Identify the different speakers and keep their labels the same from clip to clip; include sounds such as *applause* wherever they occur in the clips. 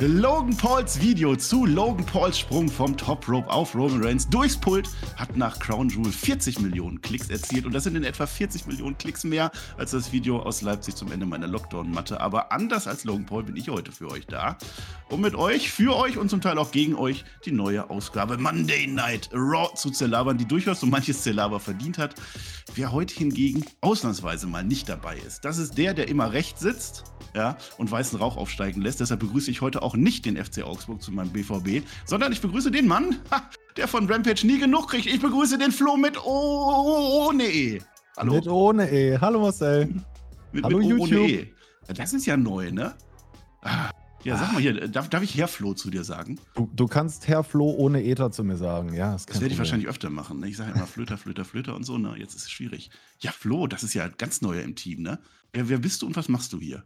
Speaker 1: Logan Pauls Video zu Logan Pauls Sprung vom Top Rope auf Roman Reigns durchs Pult hat nach Crown Jewel 40 Millionen Klicks erzielt und das sind in etwa 40 Millionen Klicks mehr als das Video aus Leipzig zum Ende meiner Lockdown-Matte. Aber anders als Logan Paul bin ich heute für euch da, um mit euch, für euch und zum Teil auch gegen euch die neue Ausgabe Monday Night Raw zu zerlabern, die durchaus so manches Zerlaber verdient hat. Wer heute hingegen ausnahmsweise mal nicht dabei ist, das ist der, der immer recht sitzt ja, und weißen Rauch aufsteigen lässt. Deshalb begrüße ich heute auch nicht den FC Augsburg zu meinem BVB, sondern ich begrüße den Mann, der von Rampage nie genug kriegt. Ich begrüße den Flo mit ohne E.
Speaker 2: Hallo. Mit ohne E. Hallo Marcel. *laughs*
Speaker 1: Mit, Hallo mit YouTube. Ohne e. Das ist ja neu, ne? Ah, ja, sag mal hier, darf, darf ich Herr Flo zu dir sagen?
Speaker 2: Du, du kannst Herr Flo ohne Ether zu mir sagen, ja.
Speaker 1: Das, das werde ich wahrscheinlich öfter machen. Ne? Ich sage immer Flöter, Flöter, Flöter und so, ne? Jetzt ist es schwierig. Ja, Flo, das ist ja ganz neuer im Team, ne? Wer, wer bist du und was machst du hier?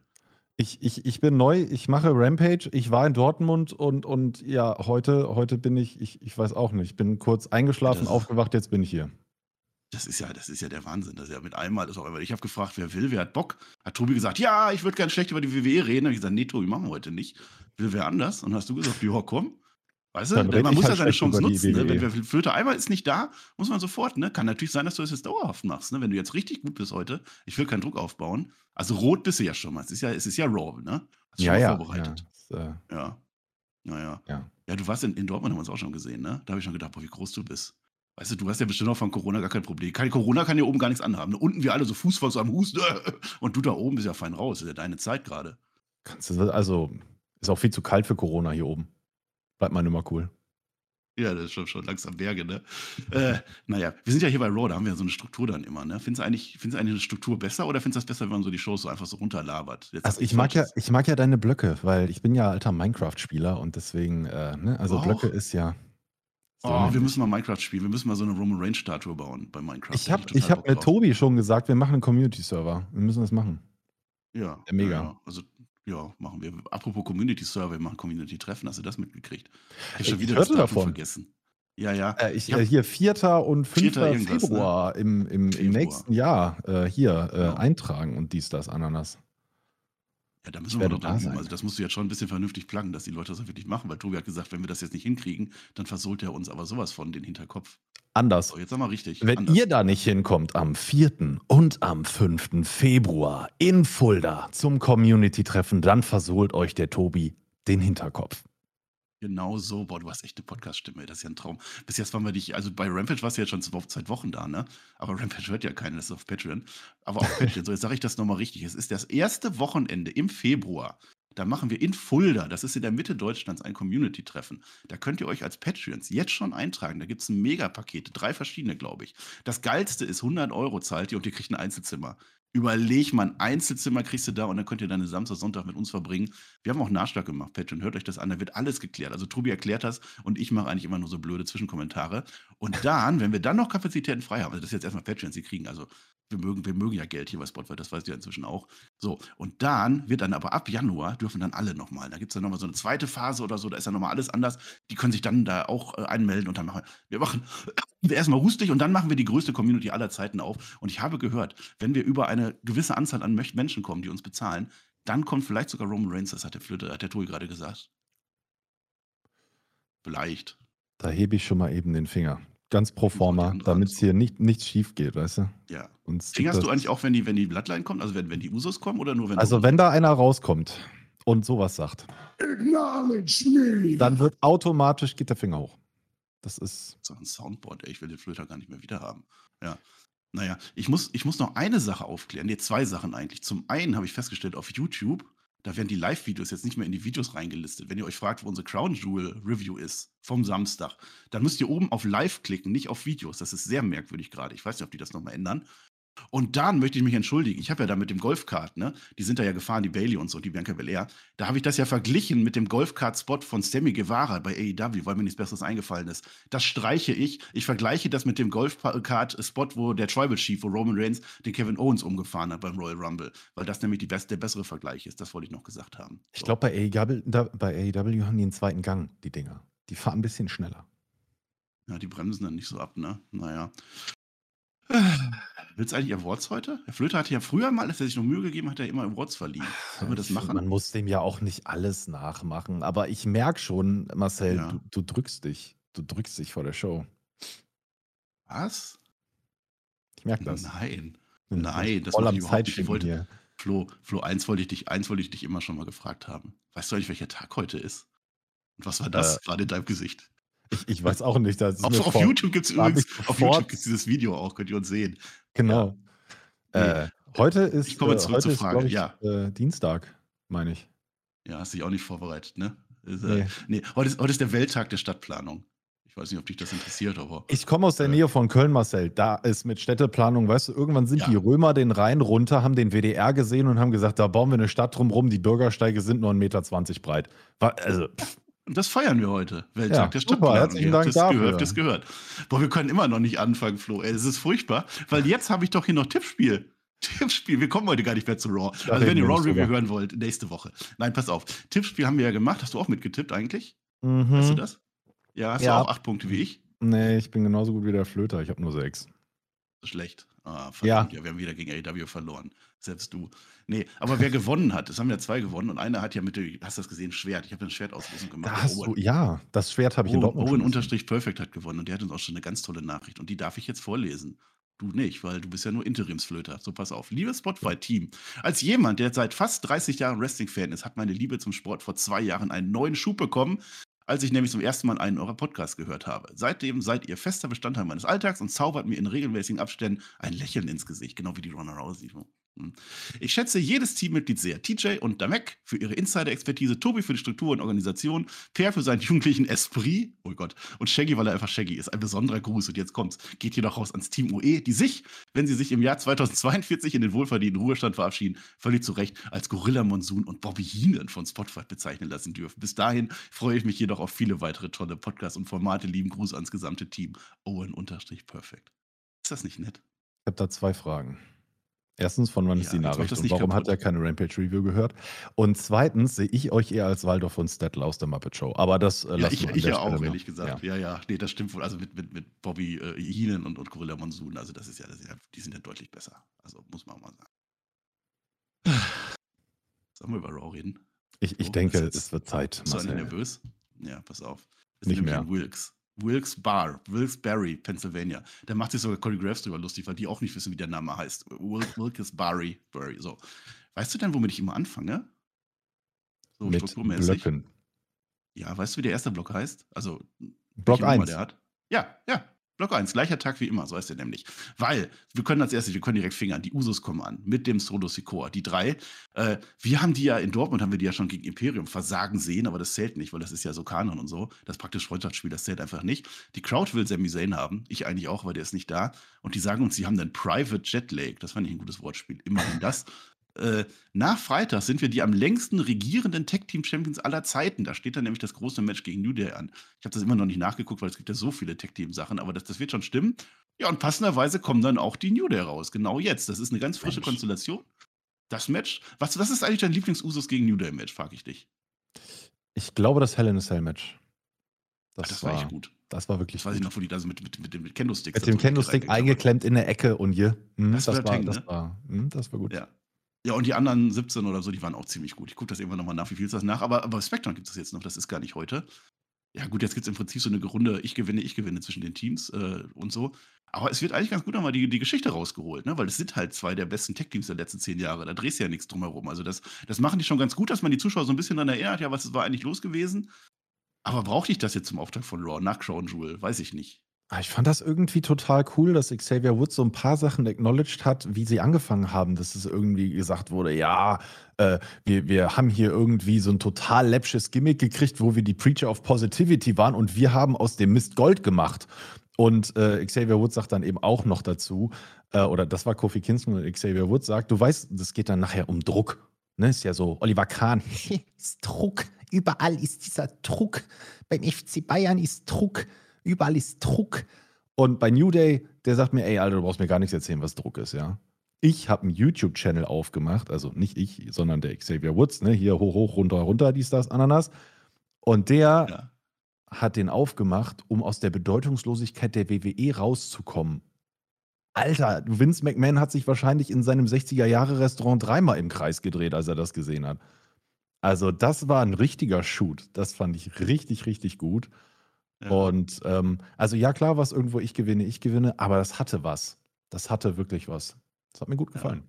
Speaker 2: Ich, ich, ich bin neu, ich mache Rampage, ich war in Dortmund und, und ja, heute, heute bin ich, ich, ich weiß auch nicht, bin kurz eingeschlafen, das, aufgewacht, jetzt bin ich hier.
Speaker 1: Das ist ja, das ist ja der Wahnsinn. Das ist ja mit einmal ist auch immer. Ich habe gefragt, wer will, wer hat Bock. Hat Tobi gesagt, ja, ich würde ganz schlecht über die WWE reden. Habe ich gesagt, nee, Tobi, machen wir heute nicht. Will wer anders? Und hast du gesagt, ja, komm. Weißt du, man muss halt ja seine Chance nutzen. Ne? Wenn wer Flöte einmal ist nicht da, muss man sofort. Ne? Kann natürlich sein, dass du das jetzt dauerhaft machst. Ne? Wenn du jetzt richtig gut bist heute, ich will keinen Druck aufbauen. Also rot bist du ja schon mal. Es ist ja, es ist ja Raw, ne?
Speaker 2: Hast ja, ja.
Speaker 1: vorbereitet. Ja. Das, äh, ja. Naja. Ja. ja, du warst in, in Dortmund, haben wir uns auch schon gesehen, ne? Da habe ich schon gedacht, boah, wie groß du bist. Weißt du, du hast ja bestimmt auch von Corona gar kein Problem. Kein, Corona kann hier oben gar nichts anhaben. Ne? Unten wir alle so Fußvoll so am Husten. *laughs* Und du da oben bist ja fein raus. Das ist ja deine Zeit gerade.
Speaker 2: Kannst du, also, ist auch viel zu kalt für Corona hier oben. Bleibt mal immer cool.
Speaker 1: Ja, das ist schon, schon langsam Berge, ne? äh, naja, wir sind ja hier bei Raw, da haben wir ja so eine Struktur dann immer, ne? Findest du eigentlich, findest du eigentlich eine Struktur besser oder findest du das besser, wenn man so die Shows so einfach so runterlabert?
Speaker 2: Jetzt also ich mag ja, ich mag ja deine Blöcke, weil ich bin ja alter Minecraft-Spieler und deswegen, äh, ne? Also oh. Blöcke ist ja.
Speaker 1: So oh, wir müssen mal Minecraft spielen. Wir müssen mal so eine Roman Range Statue bauen bei Minecraft.
Speaker 2: Ich habe ich hab mit Tobi schon gesagt, wir machen einen Community-Server. Wir müssen das machen.
Speaker 1: Ja. Mega. Ja, also ja, machen wir. Apropos Community wir machen Community Treffen. Hast du das mitgekriegt?
Speaker 2: Ich habe schon wieder das davon vergessen.
Speaker 1: Ja, ja.
Speaker 2: Äh, ich, äh, hier 4. und 5. 4. Ne? Februar ne? im, im, im nächsten Jahr äh, hier äh, genau. eintragen und dies, das, Ananas.
Speaker 1: Ja, da müssen wir doch da sein. Also das musst du jetzt schon ein bisschen vernünftig planen, dass die Leute das auch wirklich machen, weil Tobi hat gesagt, wenn wir das jetzt nicht hinkriegen, dann versohlt er uns aber sowas von den Hinterkopf.
Speaker 2: Anders.
Speaker 1: So, jetzt sag mal richtig.
Speaker 2: Wenn
Speaker 1: anders.
Speaker 2: ihr da nicht hinkommt am 4. und am 5. Februar in Fulda zum Community-Treffen, dann versohlt euch der Tobi den Hinterkopf.
Speaker 1: Genau so. Boah, du hast echt eine Podcast-Stimme. Das ist ja ein Traum. Bis jetzt waren wir dich, also bei Rampage warst du jetzt schon seit Wochen da, ne? Aber Rampage hört ja keiner, das ist auf Patreon. Aber auf *laughs* Patreon. so, jetzt sage ich das nochmal richtig. Es ist das erste Wochenende im Februar. Da machen wir in Fulda, das ist in der Mitte Deutschlands, ein Community-Treffen. Da könnt ihr euch als Patreons jetzt schon eintragen. Da gibt es ein Megapaket, drei verschiedene, glaube ich. Das geilste ist 100 Euro zahlt ihr und ihr kriegt ein Einzelzimmer überleg mal, ein Einzelzimmer kriegst du da und dann könnt ihr deine Samstag, Sonntag mit uns verbringen. Wir haben auch Nachschlag gemacht, Patreon. Hört euch das an, da wird alles geklärt. Also Tobi erklärt das und ich mache eigentlich immer nur so blöde Zwischenkommentare. Und dann, wenn wir dann noch Kapazitäten frei haben, also das ist jetzt erstmal Patreon, sie kriegen, also wir mögen, wir mögen ja Geld hier bei Spotify, das weißt du ja inzwischen auch. So, und dann wird dann aber ab Januar dürfen dann alle nochmal. Da gibt es dann nochmal so eine zweite Phase oder so, da ist dann nochmal alles anders. Die können sich dann da auch äh, einmelden und dann machen wir machen *coughs* wir erstmal rustig und dann machen wir die größte Community aller Zeiten auf. Und ich habe gehört, wenn wir über eine gewisse Anzahl an Menschen kommen, die uns bezahlen, dann kommt vielleicht sogar Roman Reigns, das hat der Flöte, hat der Tobi gerade gesagt. Vielleicht.
Speaker 2: Da hebe ich schon mal eben den Finger. Ganz pro forma, damit es hier nicht, nichts schief geht, weißt du?
Speaker 1: Ja. Fingerst du eigentlich auch, wenn die, wenn die Bloodline kommt, also wenn, wenn die Usos kommen oder nur wenn
Speaker 2: Also wenn da einer rauskommt und sowas sagt, dann wird automatisch geht der Finger hoch. Das ist.
Speaker 1: So ein Soundboard, ey, ich will den Flöter gar nicht mehr wieder haben. Ja. Naja, ich muss, ich muss noch eine Sache aufklären. Nee, zwei Sachen eigentlich. Zum einen habe ich festgestellt, auf YouTube da werden die Live-Videos jetzt nicht mehr in die Videos reingelistet. Wenn ihr euch fragt, wo unsere Crown Jewel Review ist vom Samstag, dann müsst ihr oben auf Live klicken, nicht auf Videos. Das ist sehr merkwürdig gerade. Ich weiß nicht, ob die das nochmal ändern. Und dann möchte ich mich entschuldigen. Ich habe ja da mit dem Golfkart, ne? Die sind da ja gefahren, die Bailey und so, die Bianca Belair. Da habe ich das ja verglichen mit dem Golfkart-Spot von Sammy Guevara bei AEW, weil mir nichts Besseres eingefallen ist. Das streiche ich. Ich vergleiche das mit dem Golfkart-Spot, wo der Tribal Chief, wo Roman Reigns den Kevin Owens umgefahren hat beim Royal Rumble, weil das nämlich best, der bessere Vergleich ist. Das wollte ich noch gesagt haben.
Speaker 2: Ich glaube, bei AEW, da, bei AEW haben die einen zweiten Gang, die Dinger. Die fahren ein bisschen schneller.
Speaker 1: Ja, die bremsen dann nicht so ab, ne? Naja. Willst du eigentlich Awards heute? Herr Flöter hatte ja früher mal, als er sich noch Mühe gegeben hat, er immer Awards verliehen. Sollen wir das machen?
Speaker 2: Man muss dem ja auch nicht alles nachmachen. Aber ich merke schon, Marcel, ja. du, du, drückst dich. Du drückst dich vor der Show.
Speaker 1: Was?
Speaker 2: Ich merke das.
Speaker 1: Nein. Nein, das ich überhaupt nicht. Ich wollte, Flo, Flo, eins wollte ich dich, eins wollte ich dich immer schon mal gefragt haben. Weißt du eigentlich, welcher Tag heute ist? Und was war das äh, gerade in deinem Gesicht?
Speaker 2: Ich, ich weiß auch nicht. Das
Speaker 1: auf, auf YouTube gibt es übrigens auf YouTube gibt's dieses Video auch, könnt ihr uns sehen.
Speaker 2: Genau. Ja. Äh, heute ist,
Speaker 1: ich komme zurück
Speaker 2: äh,
Speaker 1: zur Frage.
Speaker 2: Ich,
Speaker 1: ja.
Speaker 2: Äh, Dienstag, meine ich.
Speaker 1: Ja, hast dich auch nicht vorbereitet, ne? Ist, äh, nee. nee. Heute, ist, heute ist der Welttag der Stadtplanung. Ich weiß nicht, ob dich das interessiert, aber.
Speaker 2: Ich komme aus der Nähe von Köln, Marcel. Da ist mit Städteplanung, weißt du, irgendwann sind ja. die Römer den Rhein runter, haben den WDR gesehen und haben gesagt, da bauen wir eine Stadt drumherum, die Bürgersteige sind nur 1,20 Meter breit. Also, pff.
Speaker 1: Und das feiern wir heute. Welttag ja, der Stadtplanung.
Speaker 2: Herzlichen Dank
Speaker 1: das
Speaker 2: dafür.
Speaker 1: gehört, das gehört. Boah, wir können immer noch nicht anfangen, Flo. Es ist furchtbar, weil jetzt habe ich doch hier noch Tippspiel. *laughs* Tippspiel, wir kommen heute gar nicht mehr zu Raw. Ja, also wenn ihr Raw-Review hören wollt, nächste Woche. Nein, pass auf. Tippspiel haben wir ja gemacht. Hast du auch mitgetippt eigentlich?
Speaker 2: Mhm.
Speaker 1: Weißt du das? Ja, hast ja. du auch acht Punkte wie ich?
Speaker 2: Nee, ich bin genauso gut wie der Flöter. Ich habe nur sechs.
Speaker 1: Schlecht. Ah, verdammt, ja. ja. Wir haben wieder gegen AEW verloren. Selbst du. Nee, aber wer gewonnen hat, es haben ja zwei gewonnen und einer hat ja mit dem, hast du das gesehen, Schwert. Ich habe eine Schwertauslösung gemacht.
Speaker 2: Da du, ja, das Schwert habe ich
Speaker 1: Owen,
Speaker 2: in Dortmund.
Speaker 1: Owen unterstrich Perfect hat gewonnen und der hat uns auch schon eine ganz tolle Nachricht und die darf ich jetzt vorlesen. Du nicht, weil du bist ja nur Interimsflöter. So pass auf. Liebes Spotify-Team, als jemand, der seit fast 30 Jahren Wrestling-Fan ist, hat meine Liebe zum Sport vor zwei Jahren einen neuen Schub bekommen, als ich nämlich zum ersten Mal einen eurer Podcasts gehört habe. Seitdem seid ihr fester Bestandteil meines Alltags und zaubert mir in regelmäßigen Abständen ein Lächeln ins Gesicht, genau wie die Ronda Rousey. Hm. Ich schätze jedes Teammitglied sehr. TJ und Damek für ihre Insider-Expertise, Tobi für die Struktur und Organisation, Per für seinen *laughs* jugendlichen Esprit, oh Gott, und Shaggy, weil er einfach Shaggy ist. Ein besonderer Gruß. Und jetzt kommt's. Geht jedoch raus ans Team UE, die sich, wenn sie sich im Jahr 2042 in den wohlverdienten Ruhestand verabschieden, völlig zu Recht als Gorilla Monsoon und Bobby Heenan von Spotify bezeichnen lassen dürfen. Bis dahin freue ich mich jedoch auf viele weitere tolle Podcasts und Formate. Lieben Gruß ans gesamte Team. Owen-Perfekt. Ist das nicht nett?
Speaker 2: Ich habe da zwei Fragen. Erstens, von wann ja, ist die Nachricht und warum kaputt. hat er keine Rampage-Review gehört? Und zweitens sehe ich euch eher als Waldorf und Stettler aus der Muppet Show. Aber das
Speaker 1: äh, ja, ich, ich ja auch, ehrlich gesagt. Ja. ja, ja, nee, das stimmt wohl. Also mit, mit, mit Bobby äh, Heenan und, und Gorilla Monsoon, also das ist ja, das ist ja, die sind ja deutlich besser. Also muss man auch mal sagen. Sollen wir über Raw reden?
Speaker 2: Ich, ich oh, denke, es wird Zeit.
Speaker 1: Bist du nervös? Ja, pass auf.
Speaker 2: Ist Nicht mehr.
Speaker 1: Wilkes. Wilkes Bar, Wilkes-Barre, Pennsylvania. Da macht sich sogar Cody Graves drüber lustig, weil die auch nicht wissen, wie der Name heißt. Wilkes-Barre, Barry. So. Weißt du denn, womit ich immer anfange?
Speaker 2: So Mit strukturmäßig. Blöcken.
Speaker 1: Ja, weißt du, wie der erste Block heißt? Also,
Speaker 2: Block 1.
Speaker 1: Der hat? Ja, ja. Block 1, gleicher Tag wie immer, so heißt der nämlich. Weil, wir können als erstes, wir können direkt fingern, die Usos kommen an, mit dem Solo Sikoa, die drei. Äh, wir haben die ja in Dortmund, haben wir die ja schon gegen Imperium versagen sehen, aber das zählt nicht, weil das ist ja so Kanon und so. Das praktisch Freundschaftsspiel, das zählt einfach nicht. Die Crowd will Sami Zayn haben, ich eigentlich auch, weil der ist nicht da. Und die sagen uns, sie haben einen Private Jet Lake, das fand ich ein gutes Wortspiel, immerhin das. Äh, nach Freitag sind wir die am längsten regierenden Tech-Team-Champions aller Zeiten. Da steht dann nämlich das große Match gegen New Day an. Ich habe das immer noch nicht nachgeguckt, weil es gibt ja so viele Tech-Team-Sachen, aber das, das wird schon stimmen. Ja, und passenderweise kommen dann auch die New Day raus. Genau jetzt. Das ist eine ganz frische Mensch. Konstellation. Das Match. Was, was ist eigentlich dein Lieblings-Usus gegen New Day-Match, frage ich dich.
Speaker 2: Ich glaube, das Hell in a Cell-Match.
Speaker 1: Das, das, war echt gut.
Speaker 2: Das war wirklich.
Speaker 1: Das weiß ich noch, wo die da so mit, mit, mit, mit Kendo-Stick.
Speaker 2: Mit dem Kendo-Stick eingeklemmt in der Ecke und je.
Speaker 1: Hm, das, das, war, Tank,
Speaker 2: das, ne? war, hm, das war gut.
Speaker 1: Ja. Ja, und die anderen 17 oder so, die waren auch ziemlich gut. Ich gucke das irgendwann nochmal nach, wie viel ist das nach. Aber, aber Spectrum gibt es jetzt noch, das ist gar nicht heute. Ja, gut, jetzt gibt es im Prinzip so eine Runde, ich gewinne, ich gewinne zwischen den Teams äh, und so. Aber es wird eigentlich ganz gut nochmal die, die Geschichte rausgeholt, ne? weil es sind halt zwei der besten Tech-Teams der letzten zehn Jahre. Da drehst du ja nichts drumherum. Also das, das machen die schon ganz gut, dass man die Zuschauer so ein bisschen daran erinnert, ja, was war eigentlich los gewesen. Aber brauchte ich das jetzt zum Auftrag von Raw nach Crown Jewel? Weiß ich nicht.
Speaker 2: Ah, ich fand das irgendwie total cool, dass Xavier Woods so ein paar Sachen acknowledged hat, wie sie angefangen haben, dass es irgendwie gesagt wurde, ja, äh, wir, wir haben hier irgendwie so ein total läppsches Gimmick gekriegt, wo wir die Preacher of Positivity waren und wir haben aus dem Mist Gold gemacht. Und äh, Xavier Woods sagt dann eben auch noch dazu, äh, oder das war Kofi Kingston und Xavier Woods sagt, du weißt, das geht dann nachher um Druck. Ne, ist ja so, Oliver Kahn, *laughs* ist Druck, überall ist dieser Druck. Beim FC Bayern ist Druck, überall ist Druck. Und bei New Day, der sagt mir, ey, Alter, du brauchst mir gar nichts erzählen, was Druck ist, ja. Ich habe einen YouTube-Channel aufgemacht, also nicht ich, sondern der Xavier Woods, ne, hier hoch, hoch, runter, runter, dies, das, Ananas. Und der ja. hat den aufgemacht, um aus der Bedeutungslosigkeit der WWE rauszukommen. Alter, Vince McMahon hat sich wahrscheinlich in seinem 60er-Jahre-Restaurant dreimal im Kreis gedreht, als er das gesehen hat. Also, das war ein richtiger Shoot. Das fand ich richtig, richtig gut. Ja. Und ähm, also ja, klar, was irgendwo ich gewinne, ich gewinne, aber das hatte was. Das hatte wirklich was. Das hat mir gut gefallen.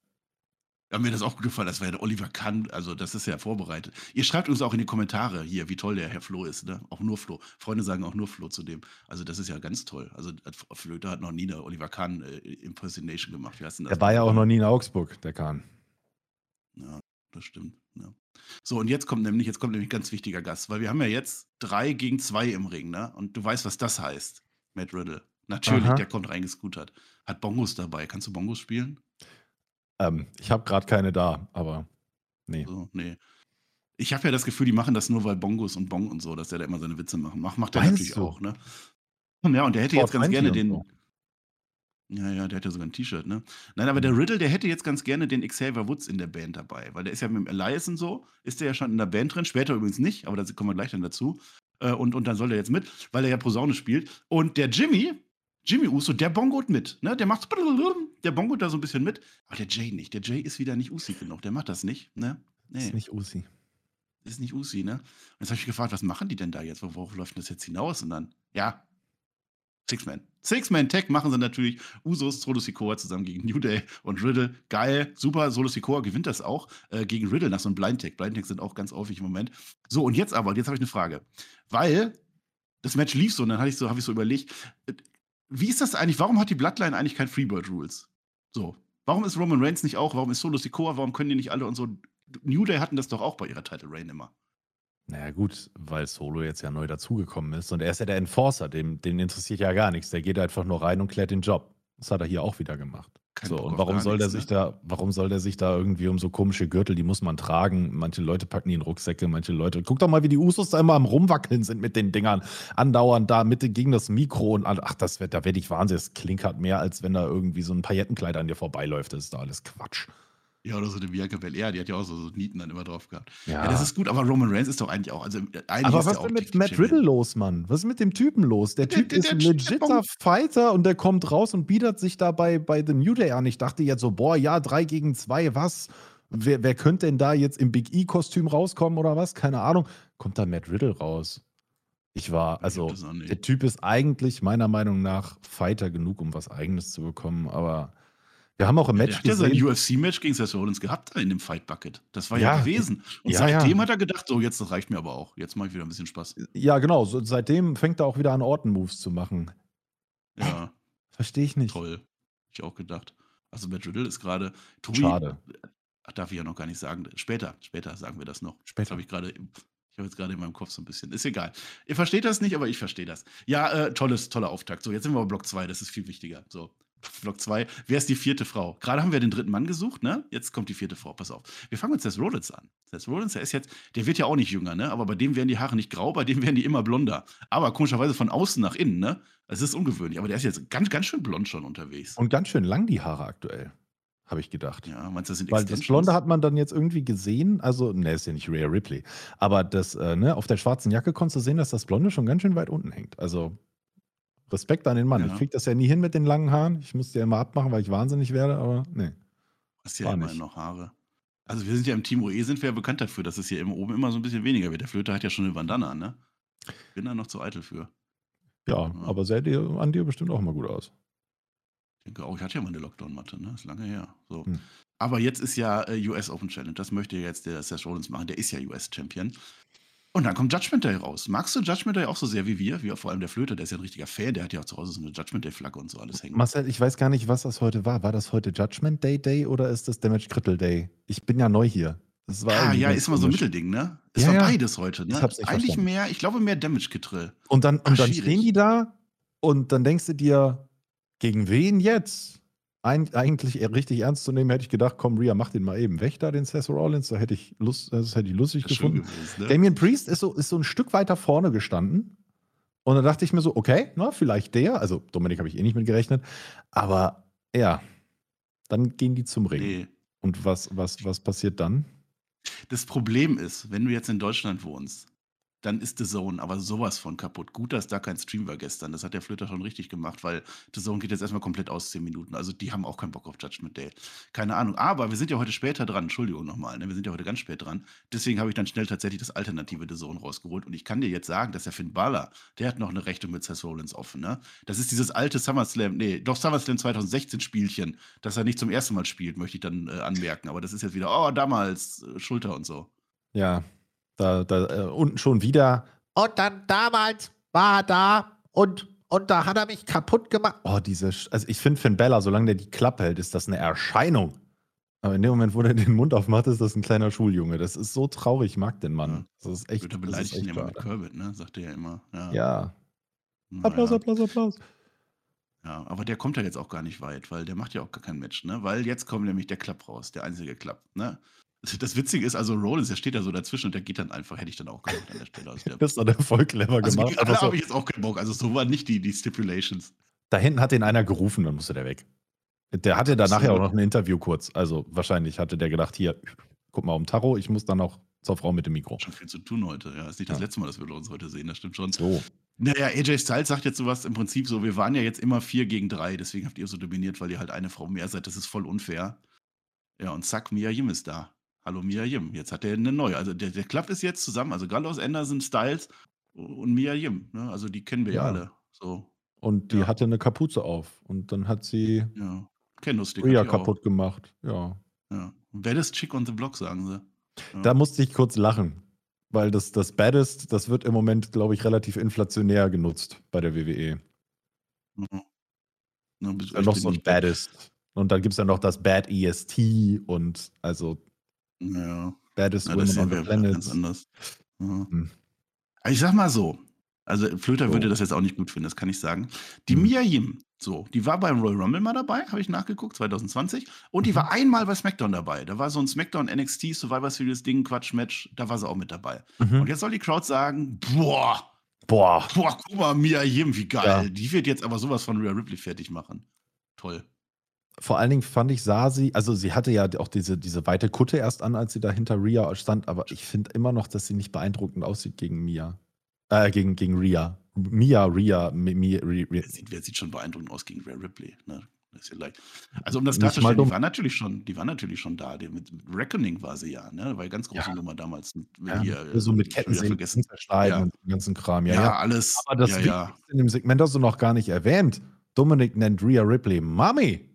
Speaker 1: Ja, mir das auch gut gefallen. Das war ja der Oliver Kahn, also das ist ja vorbereitet. Ihr schreibt uns auch in die Kommentare hier, wie toll der Herr Flo ist, ne? Auch nur Flo. Freunde sagen auch nur Flo zu dem. Also das ist ja ganz toll. Also Flöter hat noch nie eine Oliver Kahn äh, Impersonation gemacht. Wie
Speaker 2: heißt denn das? Der war ja auch noch nie in Augsburg, der Kahn.
Speaker 1: Ja, das stimmt. Ja. So, und jetzt kommt nämlich, jetzt kommt nämlich ein ganz wichtiger Gast, weil wir haben ja jetzt drei gegen zwei im Ring, ne? Und du weißt, was das heißt, Matt Riddle. Natürlich, Aha. der kommt reingescootert. Hat Bongos dabei. Kannst du Bongos spielen?
Speaker 2: Ähm, ich habe gerade keine da, aber nee.
Speaker 1: So, nee. Ich habe ja das Gefühl, die machen das nur, weil Bongos und Bong und so, dass der da immer seine Witze machen. Macht, macht der natürlich du? auch, ne? Ja, und der hätte jetzt ganz gerne den. So. Ja, ja, der hätte sogar ein T-Shirt, ne? Nein, aber der mhm. Riddle, der hätte jetzt ganz gerne den Xavier Woods in der Band dabei, weil der ist ja mit dem Elias und so, ist der ja schon in der Band drin, später übrigens nicht, aber da kommen wir gleich dann dazu. Äh, und, und dann soll er jetzt mit, weil er ja Posaune spielt. Und der Jimmy, Jimmy Uso, der bongot mit. Ne? Der macht der bongot da so ein bisschen mit. Aber der Jay nicht. Der Jay ist wieder nicht Usi genug. Der macht das nicht. Ne?
Speaker 2: Nee. Ist nicht Usi.
Speaker 1: Ist nicht Usi, ne? Und jetzt habe ich gefragt, was machen die denn da jetzt? Worauf läuft das jetzt hinaus? Und dann, ja, Six-Man. Six-Man-Tag machen sie natürlich. Usos, Solo Sikoa zusammen gegen New Day und Riddle. Geil, super. Solo Sikoa gewinnt das auch äh, gegen Riddle nach so einem Blind-Tag. Blind-Tags sind auch ganz häufig im Moment. So, und jetzt aber, jetzt habe ich eine Frage. Weil das Match lief so und dann habe ich so, hab ich so überlegt, wie ist das eigentlich? Warum hat die Bloodline eigentlich kein Freebird Rules? So. Warum ist Roman Reigns nicht auch? Warum ist Solo Sikoa? Warum können die nicht alle und so? New Day hatten das doch auch bei ihrer Title Reign immer.
Speaker 2: Naja, gut, weil Solo jetzt ja neu dazugekommen ist und er ist ja der Enforcer, dem, den interessiert ja gar nichts. Der geht einfach nur rein und klärt den Job. Das hat er hier auch wieder gemacht. Kein so, und warum soll der sich ne? da, warum soll der sich da irgendwie um so komische Gürtel, die muss man tragen? Manche Leute packen die in Rucksäcke, manche Leute. Guck doch mal, wie die Usos da immer am Rumwackeln sind mit den Dingern. Andauernd da Mitte gegen das Mikro und ach, das wird, da werde ich wahnsinnig. Das klinkert mehr, als wenn da irgendwie so ein Paillettenkleid an dir vorbeiläuft. Das ist da alles Quatsch.
Speaker 1: Ja, oder so eine Bianca Belair, die hat ja auch so, so Nieten dann immer drauf gehabt. Ja. ja. das ist gut, aber Roman Reigns ist doch eigentlich auch. Also eigentlich
Speaker 2: aber was ist denn mit Matt Riddle los, Mann? Was ist mit dem Typen los? Der, der Typ der, ist ein legitter Fighter und der kommt raus und bietet sich dabei bei The New Day an. Ich dachte jetzt so, boah, ja, drei gegen zwei, was? Wer, wer könnte denn da jetzt im Big E-Kostüm rauskommen oder was? Keine Ahnung. Kommt da Matt Riddle raus? Ich war, also, der Typ ist eigentlich meiner Meinung nach Fighter genug, um was Eigenes zu bekommen, aber wir haben auch im Match.
Speaker 1: Ja, der hat ja sein UFC-Match gegen Seth Rollins gehabt in dem Fight Bucket. Das war ja, ja gewesen. Und ja, seitdem hat er gedacht, so, jetzt das reicht mir aber auch. Jetzt mache ich wieder ein bisschen Spaß.
Speaker 2: Ja, genau. So, seitdem fängt er auch wieder an, Orten-Moves zu machen.
Speaker 1: Ja.
Speaker 2: Verstehe ich nicht.
Speaker 1: Toll. Ich auch gedacht. Also, Matt Riddle ist gerade.
Speaker 2: Schade.
Speaker 1: Ach, darf ich ja noch gar nicht sagen. Später, später sagen wir das noch.
Speaker 2: Später.
Speaker 1: habe ich gerade. Ich habe jetzt gerade in meinem Kopf so ein bisschen. Ist egal. Ihr versteht das nicht, aber ich verstehe das. Ja, äh, tolles, toller Auftakt. So, jetzt sind wir bei Block 2. Das ist viel wichtiger. So. Vlog 2. Wer ist die vierte Frau? Gerade haben wir den dritten Mann gesucht, ne? Jetzt kommt die vierte Frau. Pass auf. Wir fangen mit Seth Rollins an. Seth Rollins, der ist jetzt, der wird ja auch nicht jünger, ne? Aber bei dem werden die Haare nicht grau, bei dem werden die immer blonder. Aber komischerweise von außen nach innen, ne? Das ist ungewöhnlich. Aber der ist jetzt ganz, ganz schön blond schon unterwegs.
Speaker 2: Und ganz schön lang die Haare aktuell. Habe ich gedacht.
Speaker 1: Ja, meinst du, das sind
Speaker 2: Weil das Blonde hat man dann jetzt irgendwie gesehen. Also, ne, ist ja nicht Rhea Ripley. Aber das, äh, ne, auf der schwarzen Jacke konntest du sehen, dass das Blonde schon ganz schön weit unten hängt. Also, Respekt an den Mann. Ja. Ich kriege das ja nie hin mit den langen Haaren. Ich muss die ja immer abmachen, weil ich wahnsinnig werde, aber nee.
Speaker 1: Hast ja immer noch Haare. Also wir sind ja im Team OE sind wir ja bekannt dafür, dass es hier immer oben immer so ein bisschen weniger wird. Der Flöter hat ja schon eine Bandana, ne? Bin da noch zu eitel für.
Speaker 2: Ja, ja. aber sähe dir an dir bestimmt auch mal gut aus.
Speaker 1: Ich denke auch, ich hatte ja mal eine Lockdown-Matte, ne? Ist lange her. So. Hm. Aber jetzt ist ja äh, US Open Challenge. Das möchte jetzt der Seth Rollins machen. Der ist ja US-Champion. Und dann kommt Judgment Day raus. Magst du Judgment Day auch so sehr wie wir? Wie vor allem der Flöter, der ist ja ein richtiger Fan, der hat ja auch zu Hause so eine Judgment Day-Flagge und so alles hängen.
Speaker 2: Marcel, ich weiß gar nicht, was das heute war. War das heute Judgment Day Day oder ist das Damage Krittel Day? Ich bin ja neu hier.
Speaker 1: Das war ah, ja, ist immer so ein Mittelding, ne? Es ja, war ja. beides heute, ne? Eigentlich verstanden. mehr, ich glaube mehr Damage Kittrill.
Speaker 2: Und dann, und dann stehen die da Und dann denkst du dir, gegen wen jetzt? Ein, eigentlich richtig ernst zu nehmen, hätte ich gedacht, komm, Rhea, mach den mal eben weg da, den Seth Rollins. Da hätte ich Lust, das hätte ich lustig gefunden.
Speaker 1: gewesen, ne?
Speaker 2: Damien Priest ist so, ist so ein Stück weiter vorne gestanden. Und dann dachte ich mir so, okay, na, vielleicht der. Also Dominik habe ich eh nicht mit gerechnet. Aber ja, dann gehen die zum Ring.
Speaker 1: Nee.
Speaker 2: Und was, was, was passiert dann?
Speaker 1: Das Problem ist, wenn du jetzt in Deutschland wohnst, dann ist The Zone aber sowas von kaputt. Gut, dass da kein Stream war gestern. Das hat der Flöter schon richtig gemacht, weil The Zone geht jetzt erstmal komplett aus 10 Minuten. Also die haben auch keinen Bock auf Judgment Day. Keine Ahnung. Aber wir sind ja heute später dran. Entschuldigung nochmal. Ne? Wir sind ja heute ganz spät dran. Deswegen habe ich dann schnell tatsächlich das alternative The Zone rausgeholt. Und ich kann dir jetzt sagen, dass der Finn Balor, der hat noch eine Rechnung mit Seth Rollins offen. Ne? Das ist dieses alte SummerSlam, nee, doch SummerSlam 2016 Spielchen, das er nicht zum ersten Mal spielt, möchte ich dann äh, anmerken. Aber das ist jetzt wieder, oh, damals, äh, Schulter und so.
Speaker 2: Ja, da, da äh, unten schon wieder. Und dann damals war er da und, und da hat er mich kaputt gemacht. Oh, diese, Sch- also ich finde Finn Bella, solange der die Klappe hält, ist das eine Erscheinung. Aber in dem Moment, wo der den Mund aufmacht, ist das ein kleiner Schuljunge. Das ist so traurig, ich mag den Mann. Das ist echt, ist
Speaker 1: beleidigt ihn immer mit. Kermit, ne? Sagt er ja immer. Ja.
Speaker 2: Ja. Applaus, Applaus, Applaus.
Speaker 1: Ja, aber der kommt ja jetzt auch gar nicht weit, weil der macht ja auch gar kein Match, ne? Weil jetzt kommt nämlich der Klapp raus, der einzige Klapp, ne? Das Witzige ist, also Rollins, der steht da so dazwischen und der geht dann einfach, hätte ich dann auch gemacht an der Stelle. Also der, *laughs*
Speaker 2: Das hat er voll clever
Speaker 1: also
Speaker 2: gemacht.
Speaker 1: gegen
Speaker 2: Einfach
Speaker 1: alle
Speaker 2: so,
Speaker 1: habe ich jetzt auch keinen Bock. Also so waren nicht die, die Stipulations.
Speaker 2: da hinten hat den einer gerufen, dann musste der weg. Der hatte danach ja auch noch ein Interview kurz. Also wahrscheinlich hatte der gedacht, hier, guck mal um Taro, ich muss dann noch zur Frau mit dem Mikro.
Speaker 1: Schon viel zu tun heute. Ja, ist nicht das
Speaker 2: Ja.
Speaker 1: letzte Mal, dass wir uns heute sehen, das stimmt schon.
Speaker 2: So.
Speaker 1: Naja, AJ Styles sagt jetzt sowas im Prinzip so, wir waren ja jetzt immer vier gegen drei, deswegen habt ihr so dominiert, weil ihr halt eine Frau mehr seid. Das ist voll unfair. Ja, und zack, Mia Yim ist da. Hallo Mia Yim. Jetzt hat er eine neue. Also der, der Club ist jetzt zusammen, also Gallows, Anderson, Styles und Mia Yim. Ne? Also die kennen wir ja,
Speaker 2: Ja.
Speaker 1: alle. So,
Speaker 2: Und die
Speaker 1: Ja.
Speaker 2: hatte eine Kapuze auf. Und dann hat sie
Speaker 1: ja. Kendo-Stick.
Speaker 2: Rhea
Speaker 1: die auch.
Speaker 2: kaputt gemacht. Ja.
Speaker 1: Ja. Baddest Chick on the Block, sagen sie. Ja.
Speaker 2: Da musste ich kurz lachen. Weil das, das Baddest, das wird im Moment, glaube ich, relativ inflationär genutzt bei der WWE.
Speaker 1: Ja. Ja,
Speaker 2: noch so ein. Baddest. Und dann gibt es ja noch das Bad EST und also
Speaker 1: Ja.
Speaker 2: Baddest
Speaker 1: Ja, das
Speaker 2: Women on the Planet.
Speaker 1: ganz anders. Ja.
Speaker 2: Hm.
Speaker 1: Aber Ich sag mal so, also Flöter
Speaker 2: So.
Speaker 1: würde das jetzt auch nicht gut finden, das kann ich sagen. Die
Speaker 2: Hm.
Speaker 1: Mia Yim, so, die war beim Royal Rumble mal dabei, habe ich nachgeguckt, 2020. Und die
Speaker 2: Mhm.
Speaker 1: war einmal bei SmackDown dabei. Da war so ein SmackDown NXT Survivor Series Ding, Quatsch-Match, da war sie auch mit dabei.
Speaker 2: Mhm.
Speaker 1: Und jetzt soll die Crowd sagen, boah,
Speaker 2: Boah.
Speaker 1: boah, guck mal, Mia Yim, wie geil.
Speaker 2: Ja.
Speaker 1: Die wird jetzt aber sowas von Rhea Ripley fertig machen. Toll.
Speaker 2: Vor allen Dingen fand ich, sah sie, also sie hatte ja auch diese, diese weite Kutte erst an, als sie da hinter Rhea stand, aber ich finde immer noch, dass sie nicht beeindruckend aussieht gegen Mia. Äh, gegen, gegen Rhea. Mia, Rhea, Mi- Mi- Rhea.
Speaker 1: Wer sieht, wer sieht schon beeindruckend aus gegen Rhea Ripley? Ne? Das ist ja leicht. Also um das klarzustellen, die war natürlich schon, die war natürlich schon da. Die, mit Reckoning war sie ja, ne? War ja ganz große
Speaker 2: Ja.
Speaker 1: Nummer damals. Mit,
Speaker 2: Ja,
Speaker 1: hier,
Speaker 2: so mit
Speaker 1: wieder
Speaker 2: Kettensägen
Speaker 1: vergessen.
Speaker 2: zerschneiden
Speaker 1: Ja.
Speaker 2: und den ganzen Kram. Ja,
Speaker 1: Ja, alles.
Speaker 2: Aber das
Speaker 1: ja.
Speaker 2: in dem Segment hast du noch gar nicht erwähnt. Dominik nennt Rhea Ripley Mami.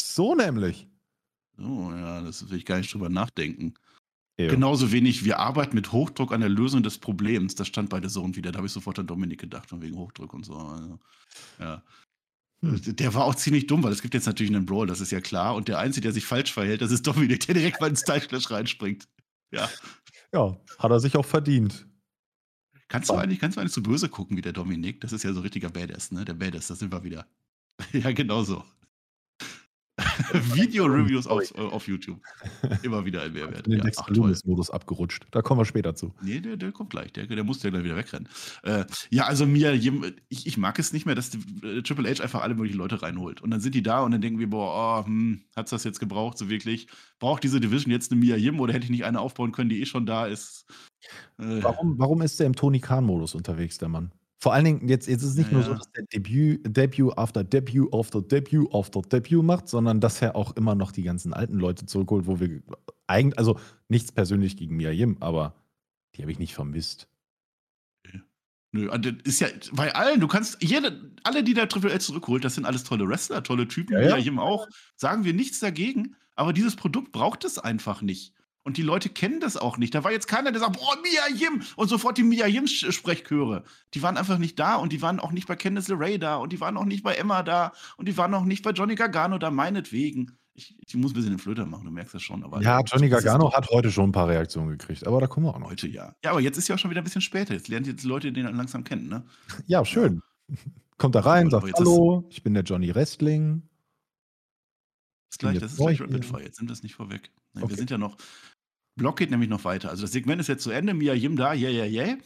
Speaker 2: So nämlich.
Speaker 1: Oh, ja, das will ich gar nicht drüber nachdenken.
Speaker 2: Ew.
Speaker 1: Genauso wenig, wir arbeiten mit Hochdruck an der Lösung des Problems. Das stand bei der Sohn wieder. Da habe ich sofort an Dominik gedacht, von wegen Hochdruck und so. Also, ja.
Speaker 2: Hm.
Speaker 1: Der war auch ziemlich dumm, weil es gibt jetzt natürlich einen Brawl, das ist ja klar. Und der Einzige, der sich falsch verhält, das ist Dominik, der direkt mal ins Teilflash reinspringt. Ja.
Speaker 2: Ja, hat er sich auch verdient.
Speaker 1: Kannst du eigentlich, kannst du eigentlich zu böse gucken wie der Dominik? Das ist ja so richtiger Badass, ne? Der Badass, das sind wir wieder. *laughs* ja, genau so. *laughs* Video-Reviews auf, äh, auf YouTube. Immer wieder ein Mehrwert.
Speaker 2: In den
Speaker 1: Ja, ach.
Speaker 2: Loomis-Modus abgerutscht. Da kommen wir später zu.
Speaker 1: Nee, der, der kommt gleich. Der, der muss ja gleich wieder wegrennen. Äh, ja, also mir, ich, ich mag es nicht mehr, dass die, äh, Triple H einfach alle möglichen Leute reinholt. Und dann sind die da und dann denken wir, boah, oh, hm, hat's das jetzt gebraucht, so wirklich? Braucht diese Division jetzt eine Mia Yim oder hätte ich nicht eine aufbauen können, die eh schon da ist? Äh,
Speaker 2: Warum, warum ist der im Tony Khan-Modus unterwegs, der Mann? Vor allen Dingen, jetzt, jetzt ist es nicht
Speaker 1: Ja,
Speaker 2: nur so, dass der Debüt, Debüt after Debüt after Debüt after Debüt macht, sondern dass er auch immer noch die ganzen alten Leute zurückholt, wo wir eigentlich, also nichts persönlich gegen Mia Yim, aber die habe ich nicht vermisst.
Speaker 1: Nö, also das ist ja bei allen, du kannst, jede, alle, die da Triple H zurückholt, das sind alles tolle Wrestler, tolle Typen,
Speaker 2: Ja,
Speaker 1: Mia
Speaker 2: ja.
Speaker 1: Yim auch, sagen wir nichts dagegen, aber dieses Produkt braucht es einfach nicht. Und die Leute kennen das auch nicht. Da war jetzt keiner, der sagt, boah, Mia Yim und sofort die Mia Yim Sprechchöre. Die waren einfach nicht da und die waren auch nicht bei Candice LeRae da und die waren auch nicht bei Emma da und die waren auch nicht bei Johnny Gargano da, meinetwegen. Ich, ich muss ein bisschen den Flöter machen, du merkst das schon. Aber
Speaker 2: Ja, Johnny
Speaker 1: das
Speaker 2: Gargano hat heute schon ein paar Reaktionen gekriegt, aber da kommen wir auch noch.
Speaker 1: Heute ja. Ja, aber jetzt ist ja auch schon wieder ein bisschen später. Jetzt lernt die Leute den langsam kennen, ne?
Speaker 2: Ja, schön. *laughs* Kommt da rein, sagt
Speaker 1: jetzt
Speaker 2: Hallo, ich bin der Johnny Wrestling.
Speaker 1: Ist gleich,
Speaker 2: jetzt
Speaker 1: das ist gleich Rapid. Fire. Jetzt sind wir es nicht vorweg. Nein,
Speaker 2: Okay.
Speaker 1: Wir sind ja noch. Block geht nämlich noch weiter. Also das Segment ist jetzt zu Ende. Mia Yim da, yeah, yeah, yeah.